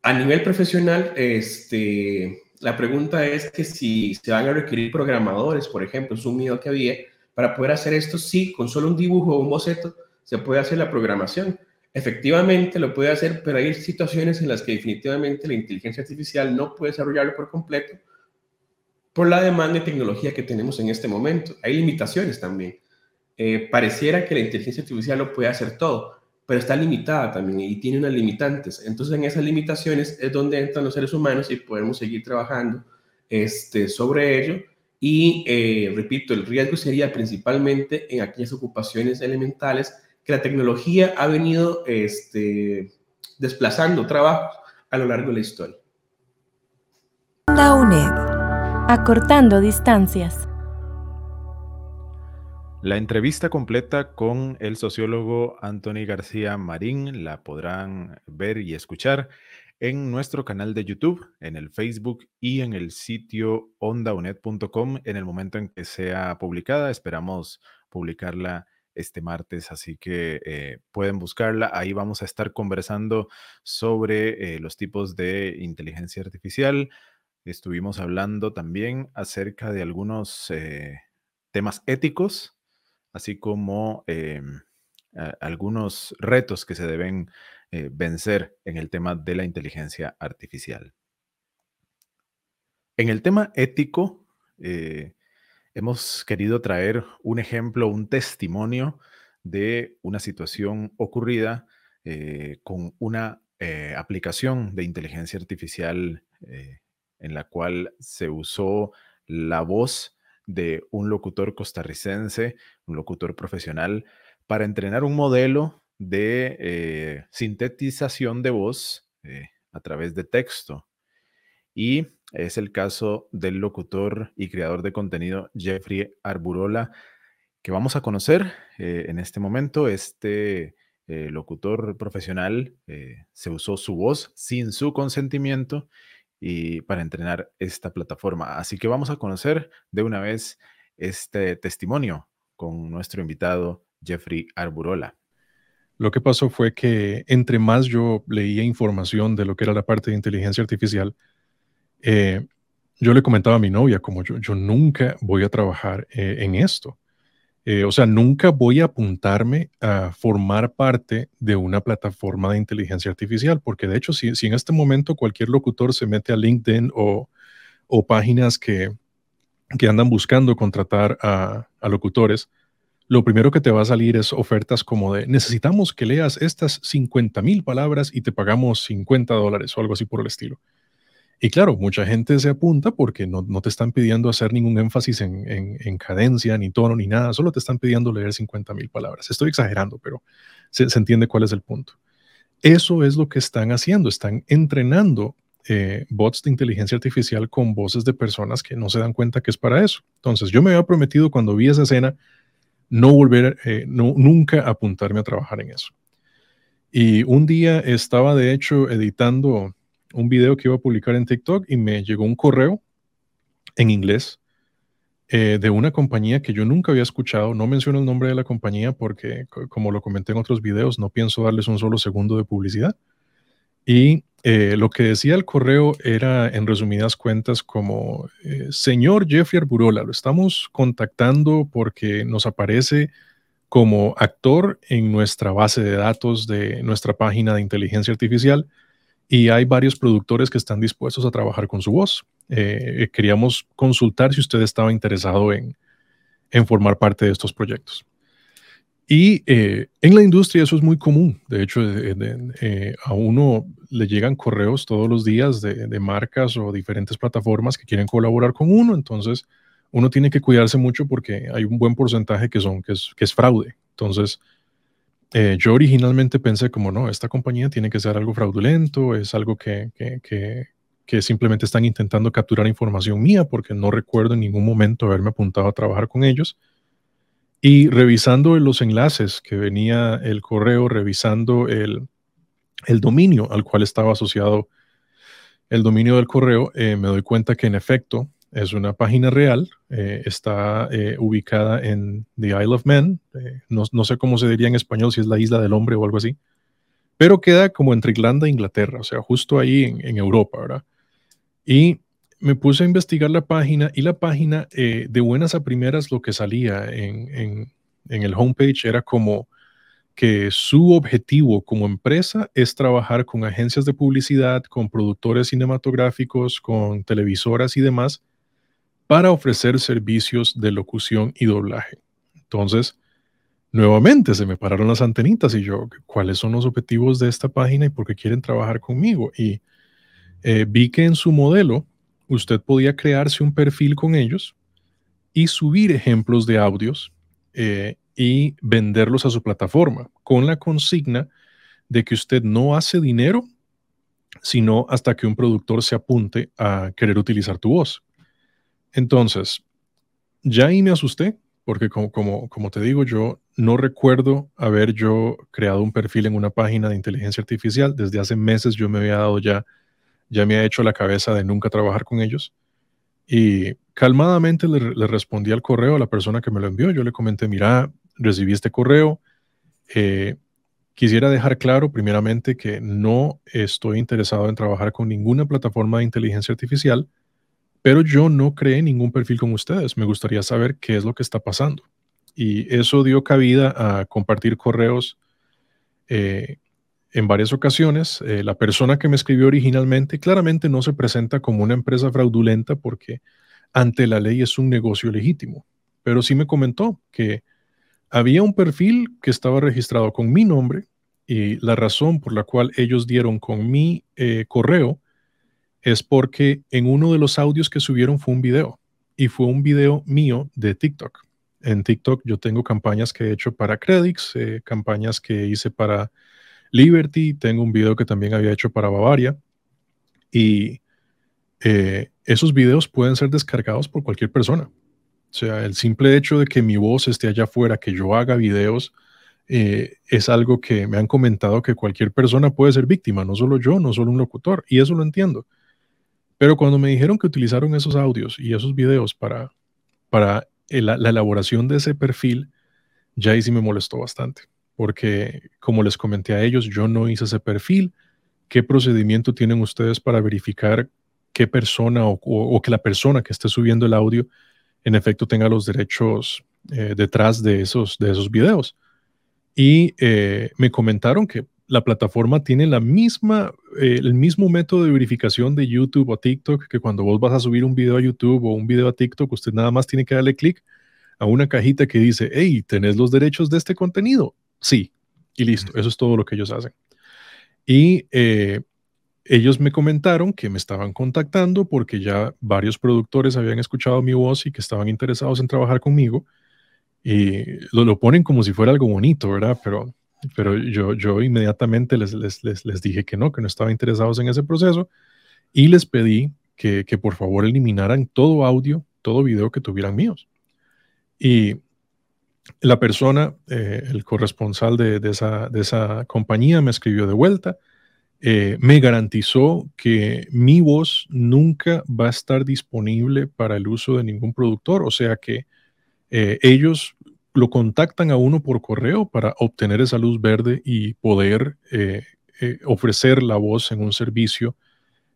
A nivel profesional, este, la pregunta es que si se van a requerir programadores, por ejemplo, es un miedo que había, para poder hacer esto, sí, con solo un dibujo o un boceto se puede hacer la programación, Efectivamente lo puede hacer, pero hay situaciones en las que definitivamente la inteligencia artificial no puede desarrollarlo por completo por la demanda de tecnología que tenemos en este momento. Hay limitaciones también. Eh, pareciera que la inteligencia artificial lo puede hacer todo, pero está limitada también y tiene unas limitantes. Entonces, en esas limitaciones es donde entran los seres humanos y podemos seguir trabajando este, sobre ello. Y eh, repito, el riesgo sería principalmente en aquellas ocupaciones elementales que la tecnología ha venido este, desplazando trabajos a lo largo de la historia. La UNED, acortando distancias. La entrevista completa con el sociólogo Anthony García Marín la podrán ver y escuchar en nuestro canal de YouTube, en el Facebook y en el sitio ondaunet.com en el momento en que sea publicada. Esperamos publicarla este martes, así que eh, pueden buscarla. Ahí vamos a estar conversando sobre eh, los tipos de inteligencia artificial. Estuvimos hablando también acerca de algunos eh, temas éticos, así como em, algunos retos que se deben vencer en el tema de la inteligencia artificial. En el tema ético, hemos querido traer un ejemplo, un testimonio de una situación ocurrida eh, con una eh, aplicación de inteligencia artificial eh, en la cual se usó la voz de un locutor costarricense, un locutor profesional, para entrenar un modelo de eh, sintetización de voz eh, a través de texto. Y es el caso del locutor y creador de contenido Jeffrey Arburola, que vamos a conocer eh, en este momento. Este locutor profesional se usó su voz sin su consentimiento y para entrenar esta plataforma. Así que vamos a conocer de una vez este testimonio con nuestro invitado Jeffrey Arburola. Lo que pasó fue que entre más yo leía información de lo que era la parte de inteligencia artificial, eh, yo le comentaba a mi novia como yo, yo nunca voy a trabajar eh, en esto. Eh, o sea, nunca voy a apuntarme a formar parte de una plataforma de inteligencia artificial, porque de hecho, si, en este momento cualquier locutor se mete a LinkedIn o, páginas que, andan buscando contratar a, locutores, lo primero que te va a salir es ofertas como de necesitamos que leas estas 50 mil palabras y te pagamos 50 dólares o algo así por el estilo. Y claro, mucha gente se apunta porque no, te están pidiendo hacer ningún énfasis en, cadencia, ni tono, ni nada, solo te están pidiendo leer 50 mil palabras. Estoy exagerando, pero se, entiende cuál es el punto. Eso es lo que están haciendo, están entrenando eh, bots de inteligencia artificial con voces de personas que no se dan cuenta que es para eso. Entonces, yo me había prometido cuando vi esa escena no volver, eh, no, nunca apuntarme a trabajar en eso. Y un día estaba, de hecho, editando un video que iba a publicar en TikTok y me llegó un correo en inglés eh, de una compañía que yo nunca había escuchado. No menciono el nombre de la compañía porque, como lo comenté en otros videos, no pienso darles un solo segundo de publicidad. Y eh, lo que decía el correo era, en resumidas cuentas, como, eh, señor Jeffrey Arburola, lo estamos contactando porque nos aparece como actor en nuestra base de datos de nuestra página de inteligencia artificial y hay varios productores que están dispuestos a trabajar con su voz. Eh, queríamos consultar si usted estaba interesado en, formar parte de estos proyectos. Y eh, en la industria eso es muy común. De hecho, eh, a uno le llegan correos todos los días de, marcas o diferentes plataformas que quieren colaborar con uno. Entonces, uno tiene que cuidarse mucho porque hay un buen porcentaje que, son, que es fraude. Entonces, eh, yo originalmente pensé como, no, esta compañía tiene que ser algo fraudulento, es algo que, que, simplemente están intentando capturar información mía porque no recuerdo en ningún momento haberme apuntado a trabajar con ellos. Y revisando los enlaces que venía el correo, revisando el, el dominio al cual estaba asociado el dominio del correo, eh, me doy cuenta que en efecto es una página real, eh, está eh, ubicada en The Isle of Man, eh, no, sé cómo se diría en español, si es la isla del hombre o algo así, pero queda como entre Irlanda e Inglaterra, o sea, justo ahí en, Europa, ¿verdad? Y me puse a investigar la página y la página de buenas a primeras lo que salía en, en el homepage era como que su objetivo como empresa es trabajar con agencias de publicidad, con productores cinematográficos, con televisoras y demás, para ofrecer servicios de locución y doblaje. Entonces, nuevamente se me pararon las antenitas y yo, ¿cuáles son los objetivos de esta página y por qué quieren trabajar conmigo? Y eh, vi que en su modelo usted podía crearse un perfil con ellos y subir ejemplos de audios eh, y venderlos a su plataforma con la consigna de que usted no hace dinero sino hasta que un productor se apunte a querer utilizar tu voz. Entonces, ya ahí me asusté, porque como, te digo, yo no recuerdo haber yo creado un perfil en una página de inteligencia artificial. Desde hace meses yo me había dado ya, ya me ha hecho la cabeza de nunca trabajar con ellos. Y calmadamente le, respondí al correo a la persona que me lo envió. Yo le comenté, mira, recibí este correo. Eh, quisiera dejar claro primeramente que no estoy interesado en trabajar con ninguna plataforma de inteligencia artificial pero yo no creé ningún perfil con ustedes. Me gustaría saber qué es lo que está pasando. Y eso dio cabida a compartir correos eh, en varias ocasiones. Eh, la persona que me escribió originalmente claramente no se presenta como una empresa fraudulenta porque ante la ley es un negocio legítimo. Pero sí me comentó que había un perfil que estaba registrado con mi nombre y la razón por la cual ellos dieron con mi eh, correo es porque en uno de los audios que subieron fue un video y fue un video mío de TikTok. En TikTok yo tengo campañas que he hecho para Credix, eh, campañas que hice para Liberty, tengo un video que también había hecho para Bavaria y eh, esos videos pueden ser descargados por cualquier persona. O sea, el simple hecho de que mi voz esté allá afuera, que yo haga videos, eh, es algo que me han comentado que cualquier persona puede ser víctima, no solo yo, no solo un locutor, y eso lo entiendo. Pero cuando me dijeron que utilizaron esos audios y esos videos para, para la, elaboración de ese perfil, ya ahí sí me molestó bastante, porque como les comenté a ellos, yo no hice ese perfil. ¿Qué procedimiento tienen ustedes para verificar qué persona o, que la persona que esté subiendo el audio en efecto tenga los derechos eh, detrás de esos, de esos videos? Y eh, me comentaron que la plataforma tiene la misma, eh, el mismo método de verificación de YouTube o TikTok, que cuando vos vas a subir un video a YouTube o un video a TikTok, usted nada más tiene que darle clic a una cajita que dice, hey, ¿tenés los derechos de este contenido? Sí, y listo, eso es todo lo que ellos hacen. Y eh, ellos me comentaron que me estaban contactando porque ya varios productores habían escuchado mi voz y que estaban interesados en trabajar conmigo. Y lo, lo ponen como si fuera algo bonito, ¿verdad? Pero pero yo, yo inmediatamente les, les, les, dije que no, que no estaba interesados en ese proceso y les pedí que, que por favor eliminaran todo audio, todo video que tuvieran míos. Y la persona, eh, el corresponsal de, de, esa, de, esa, compañía me escribió de vuelta, eh, me garantizó que mi voz nunca va a estar disponible para el uso de ningún productor, o sea que eh, ellos lo contactan a uno por correo para obtener esa luz verde y poder eh, eh, ofrecer la voz en un servicio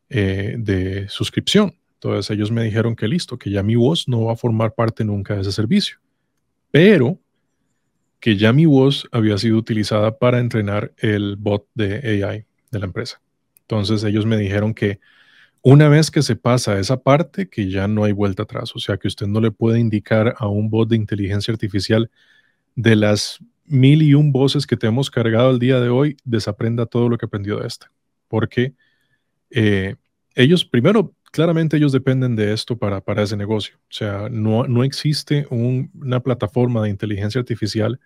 eh, de suscripción. Entonces ellos me dijeron que listo, que ya mi voz no va a formar parte nunca de ese servicio, pero que ya mi voz había sido utilizada para entrenar el bot de AI de la empresa. Entonces ellos me dijeron que una vez que se pasa esa parte, que ya no hay vuelta atrás, o sea que usted no le puede indicar a un bot de inteligencia artificial de las mil y un voces que te hemos cargado el día de hoy, desaprenda todo lo que aprendió de esta. Porque eh, ellos, primero, claramente ellos dependen de esto para, para ese negocio. O sea, no, no existe una plataforma de inteligencia artificial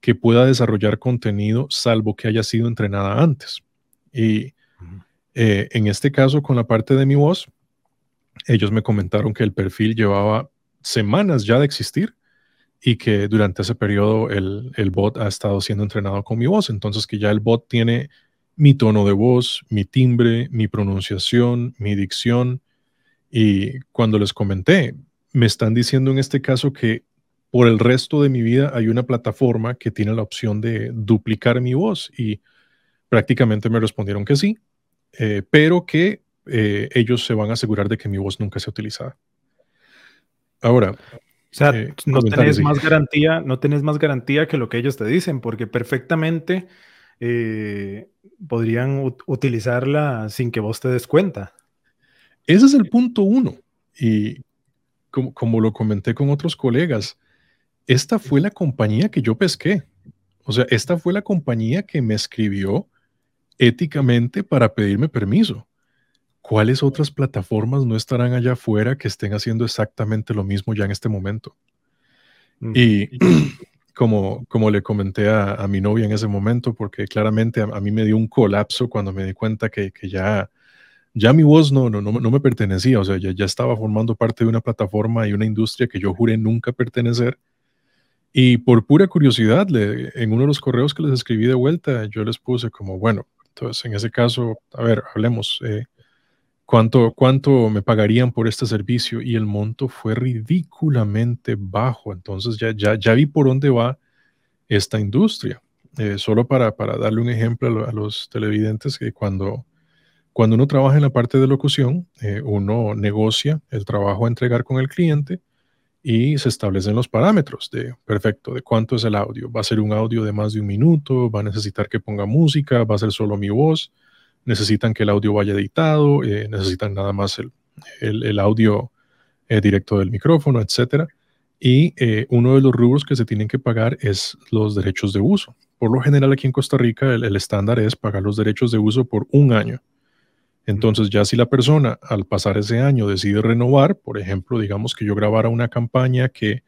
que pueda desarrollar contenido salvo que haya sido entrenada antes. Y eh, en este caso, con la parte de mi voz, ellos me comentaron que el perfil llevaba semanas ya de existir y que durante ese periodo el, bot ha estado siendo entrenado con mi voz. Entonces que ya el bot tiene mi tono de voz, mi timbre, mi pronunciación, mi dicción. Y cuando les comenté, me están diciendo en este caso que por el resto de mi vida hay una plataforma que tiene la opción de duplicar mi voz y prácticamente me respondieron que sí, eh, pero que eh, ellos se van a asegurar de que mi voz nunca sea utilizada. Ahora, o sea, eh, no tenés más garantía, no tenés más garantía que lo que ellos te dicen, porque perfectamente podrían utilizarla sin que vos te des cuenta. Ese es el punto uno. Y como, como, lo comenté con otros colegas, esta fue la compañía que yo pesqué. O sea, esta fue la compañía que me escribió éticamente para pedirme permiso. ¿Cuáles otras plataformas no estarán allá afuera que estén haciendo exactamente lo mismo ya en este momento? Mm. Y como, como le comenté a, mi novia en ese momento, porque claramente a, mí me dio un colapso cuando me di cuenta que, ya, ya mi voz no, no, no, me pertenecía, o sea, ya, ya estaba formando parte de una plataforma y una industria que yo juré nunca pertenecer. Y por pura curiosidad, en uno de los correos que les escribí de vuelta, yo les puse como, bueno, entonces, en ese caso, a ver, hablemos. Eh, ¿cuánto, ¿Cuánto me pagarían por este servicio? Y el monto fue ridículamente bajo. Entonces, ya, ya, ya vi por dónde va esta industria. Eh, solo para, para, darle un ejemplo a, los televidentes, que cuando, cuando uno trabaja en la parte de locución, eh, uno negocia el trabajo a entregar con el cliente y se establecen los parámetros de, perfecto, de cuánto es el audio. Va a ser un audio de más de un minuto, va a necesitar que ponga música, va a ser solo mi voz, necesitan que el audio vaya editado, eh, necesitan nada más el, el, audio eh, directo del micrófono, etc. Y eh, uno de los rubros que se tienen que pagar es los derechos de uso. Por lo general aquí en Costa Rica el estándar es pagar los derechos de uso por un año. Entonces ya si la persona al pasar ese año decide renovar, por ejemplo, digamos que yo grabara una campaña que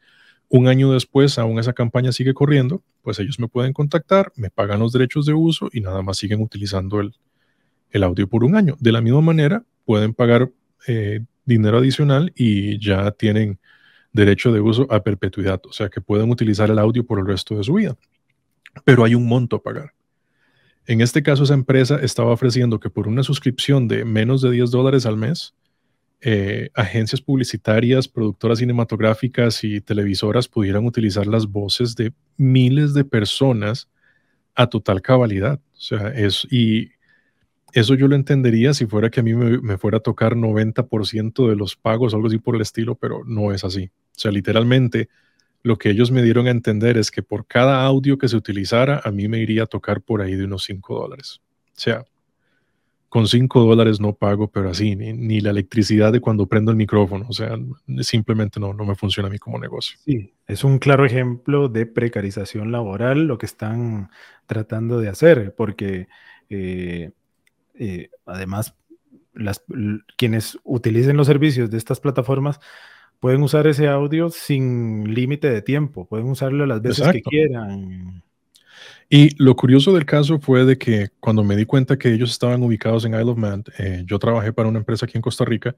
un año después aún esa campaña sigue corriendo, pues ellos me pueden contactar, me pagan los derechos de uso y nada más siguen utilizando el, el audio por un año. De la misma manera, pueden pagar eh, dinero adicional y ya tienen derecho de uso a perpetuidad, o sea que pueden utilizar el audio por el resto de su vida. Pero hay un monto a pagar. En este caso, esa empresa estaba ofreciendo que por una suscripción de menos de 10 dólares al mes, eh, agencias publicitarias, productoras cinematográficas y televisoras pudieran utilizar las voces de miles de personas a total cabalidad. O sea, es, y eso yo lo entendería si fuera que a mí me, fuera a tocar 90% de los pagos, algo así por el estilo, pero no es así. O sea, literalmente lo que ellos me dieron a entender es que por cada audio que se utilizara, a mí me iría a tocar por ahí de unos 5 dólares. O sea, con 5 dólares no pago, pero así, ni, la electricidad de cuando prendo el micrófono. O sea, simplemente no, no me funciona a mí como negocio. Sí, es un claro ejemplo de precarización laboral lo que están tratando de hacer, porque... Eh, eh, además, las, quienes utilicen los servicios de estas plataformas pueden usar ese audio sin límite de tiempo, pueden usarlo las veces que quieran. Y lo curioso del caso fue de que cuando me di cuenta que ellos estaban ubicados en Isle of Man, eh, yo trabajé para una empresa aquí en Costa Rica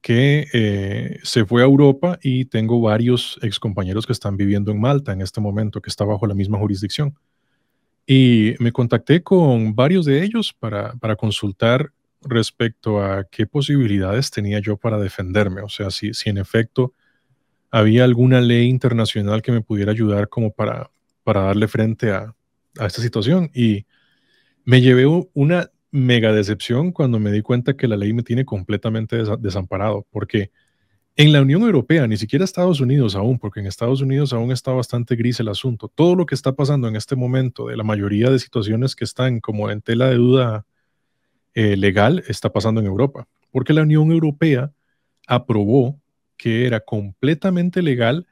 que eh, se fue a Europa y tengo varios ex compañeros que están viviendo en Malta en este momento, que está bajo la misma jurisdicción. Y me contacté con varios de ellos para, para consultar respecto a qué posibilidades tenía yo para defenderme. O sea, si, si en efecto había alguna ley internacional que me pudiera ayudar como para, para darle frente a, a esta situación. Y me llevé una mega decepción cuando me di cuenta que la ley me tiene completamente desamparado, porque en la Unión Europea, ni siquiera Estados Unidos aún, porque en Estados Unidos aún está bastante gris el asunto. Todo lo que está pasando en este momento, de la mayoría de situaciones que están como en tela de duda eh, legal, está pasando en Europa, porque la Unión Europea aprobó que era completamente legal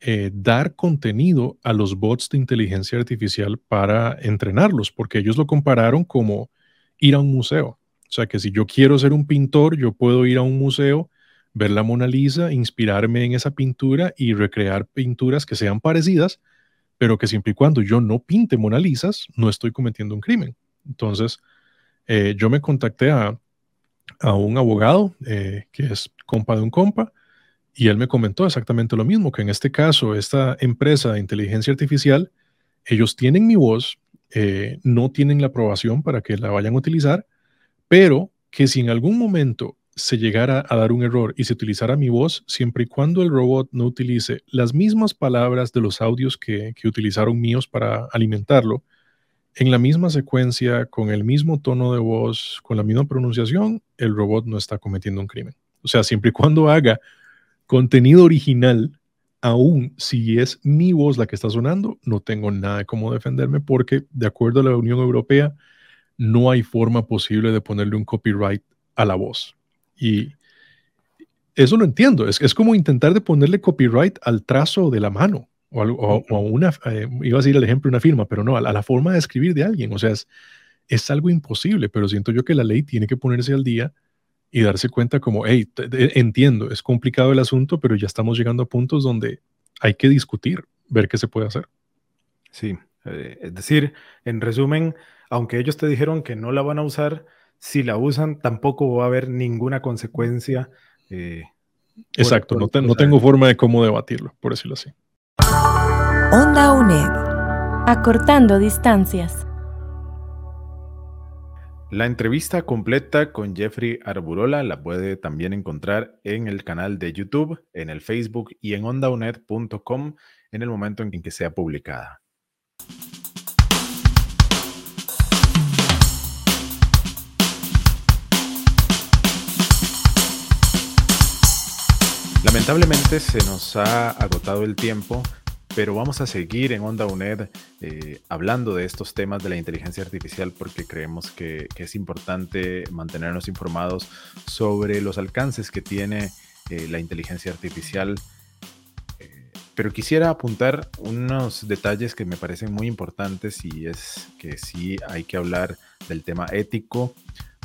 eh, dar contenido a los bots de inteligencia artificial para entrenarlos, porque ellos lo compararon como ir a un museo. O sea, que si yo quiero ser un pintor, yo puedo ir a un museo ver la Mona Lisa, inspirarme en esa pintura y recrear pinturas que sean parecidas, pero que siempre y cuando yo no pinte Mona Lisas, no estoy cometiendo un crimen. Entonces, eh, yo me contacté a, un abogado eh, que es compa de un compa y él me comentó exactamente lo mismo, que en este caso, esta empresa de inteligencia artificial, ellos tienen mi voz, eh, no tienen la aprobación para que la vayan a utilizar, pero que si en algún momento se llegara a dar un error y se utilizara mi voz, siempre y cuando el robot no utilice las mismas palabras de los audios que, utilizaron míos para alimentarlo, en la misma secuencia, con el mismo tono de voz, con la misma pronunciación, el robot no está cometiendo un crimen. O sea, siempre y cuando haga contenido original, aún si es mi voz la que está sonando, no tengo nada de cómo defenderme porque, de acuerdo a la Unión Europea, no hay forma posible de ponerle un copyright a la voz. Y eso lo entiendo. Es, es como intentar de ponerle copyright al trazo de la mano o, a una, eh, iba a decir el ejemplo, una firma, pero no, a la, forma de escribir de alguien. O sea, es, es algo imposible, pero siento yo que la ley tiene que ponerse al día y darse cuenta como, hey, entiendo, es complicado el asunto, pero ya estamos llegando a puntos donde hay que discutir, ver qué se puede hacer. Sí, eh, es decir, en resumen, aunque ellos te dijeron que no la van a usar, si la usan, tampoco va a haber ninguna consecuencia. Eh, Exacto, no, no, tengo forma de cómo debatirlo, por decirlo así. Onda UNED, acortando distancias. La entrevista completa con Jeffrey Arburola la puede también encontrar en el canal de YouTube, en el Facebook y en ondauned.com en el momento en que sea publicada. Lamentablemente se nos ha agotado el tiempo, pero vamos a seguir en Onda UNED eh, hablando de estos temas de la inteligencia artificial porque creemos que, es importante mantenernos informados sobre los alcances que tiene eh, la inteligencia artificial. Eh, pero quisiera apuntar unos detalles que me parecen muy importantes y es que sí hay que hablar del tema ético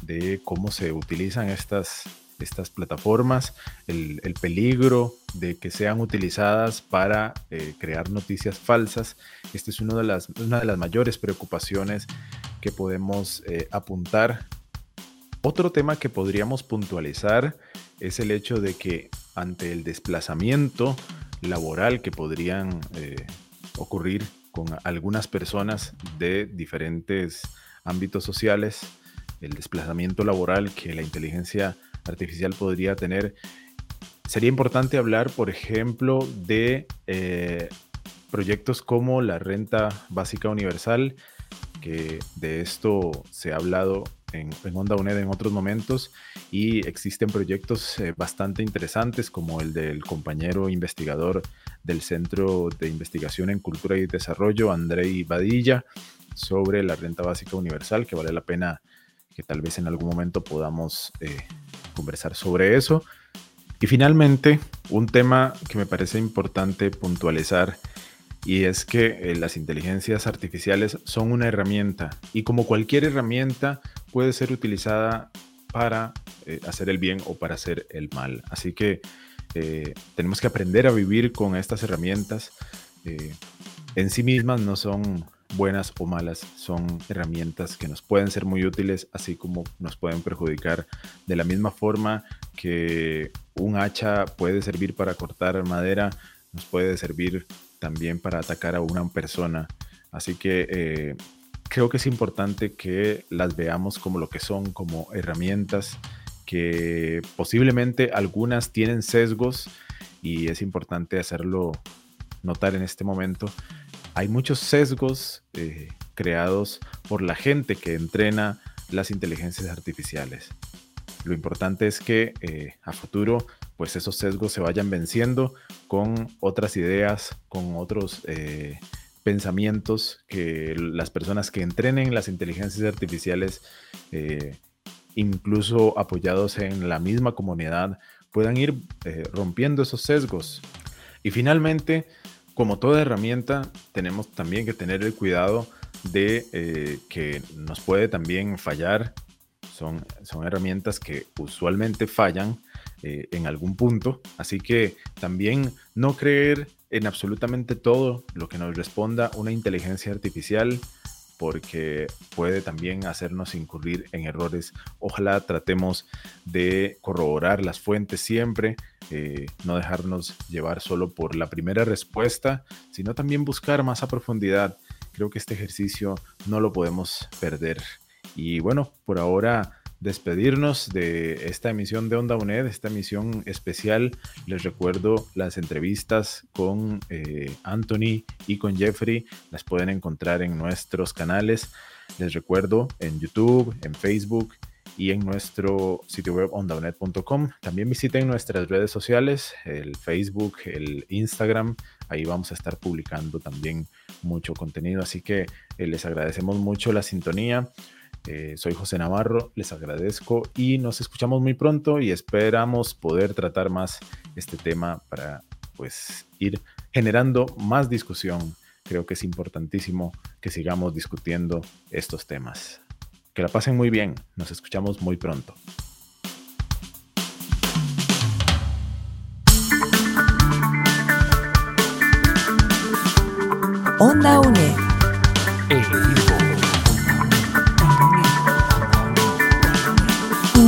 de cómo se utilizan estas, estas plataformas, el, peligro de que sean utilizadas para eh, crear noticias falsas. Esta es una de, las, una de las mayores preocupaciones que podemos eh, apuntar. Otro tema que podríamos puntualizar es el hecho de que ante el desplazamiento laboral que podrían eh, ocurrir con algunas personas de diferentes ámbitos sociales, el desplazamiento laboral que la inteligencia artificial podría tener, sería importante hablar, por ejemplo, de eh, proyectos como la renta básica universal, que de esto se ha hablado en, Onda UNED en otros momentos y existen proyectos eh, bastante interesantes como el del compañero investigador del Centro de Investigación en Cultura y Desarrollo, Andrei Badilla, sobre la renta básica universal, que vale la pena que tal vez en algún momento podamos eh, conversar sobre eso. Y finalmente, un tema que me parece importante puntualizar y es que eh, las inteligencias artificiales son una herramienta y como cualquier herramienta puede ser utilizada para eh, hacer el bien o para hacer el mal. Así que eh, tenemos que aprender a vivir con estas herramientas. en sí mismas no son buenas o malas, son herramientas que nos pueden ser muy útiles, así como nos pueden perjudicar. De la misma forma que un hacha puede servir para cortar madera, nos puede servir también para atacar a una persona. Así que eh, creo que es importante que las veamos como lo que son, como herramientas que posiblemente algunas tienen sesgos y es importante hacerlo notar en este momento. Hay muchos sesgos eh, creados por la gente que entrena las inteligencias artificiales. Lo importante es que eh, a futuro pues esos sesgos se vayan venciendo con otras ideas, con otros eh, pensamientos que las personas que entrenen las inteligencias artificiales, incluso apoyados en la misma comunidad, puedan ir rompiendo esos sesgos. Y finalmente, como toda herramienta, tenemos también que tener el cuidado de que nos puede también fallar. Son, son herramientas que usualmente fallan eh, en algún punto. Así que también no creer en absolutamente todo lo que nos responda una inteligencia artificial porque puede también hacernos incurrir en errores. Ojalá tratemos de corroborar las fuentes siempre, eh, no dejarnos llevar solo por la primera respuesta, sino también buscar más a profundidad. Creo que este ejercicio no lo podemos perder. Y bueno, por ahora despedirnos de esta emisión de Onda UNED, esta emisión especial. Les recuerdo las entrevistas con eh, Anthony y con Jeffrey, las pueden encontrar en nuestros canales. Les recuerdo en YouTube, en Facebook y en nuestro sitio web ondaunet.com. También visiten nuestras redes sociales, el Facebook, el Instagram. Ahí vamos a estar publicando también mucho contenido. Así que eh, les agradecemos mucho la sintonía. Eh, soy José Navarro, les agradezco y nos escuchamos muy pronto y esperamos poder tratar más este tema para pues ir generando más discusión. Creo que es importantísimo que sigamos discutiendo estos temas. Que la pasen muy bien, nos escuchamos muy pronto. Onda UNED.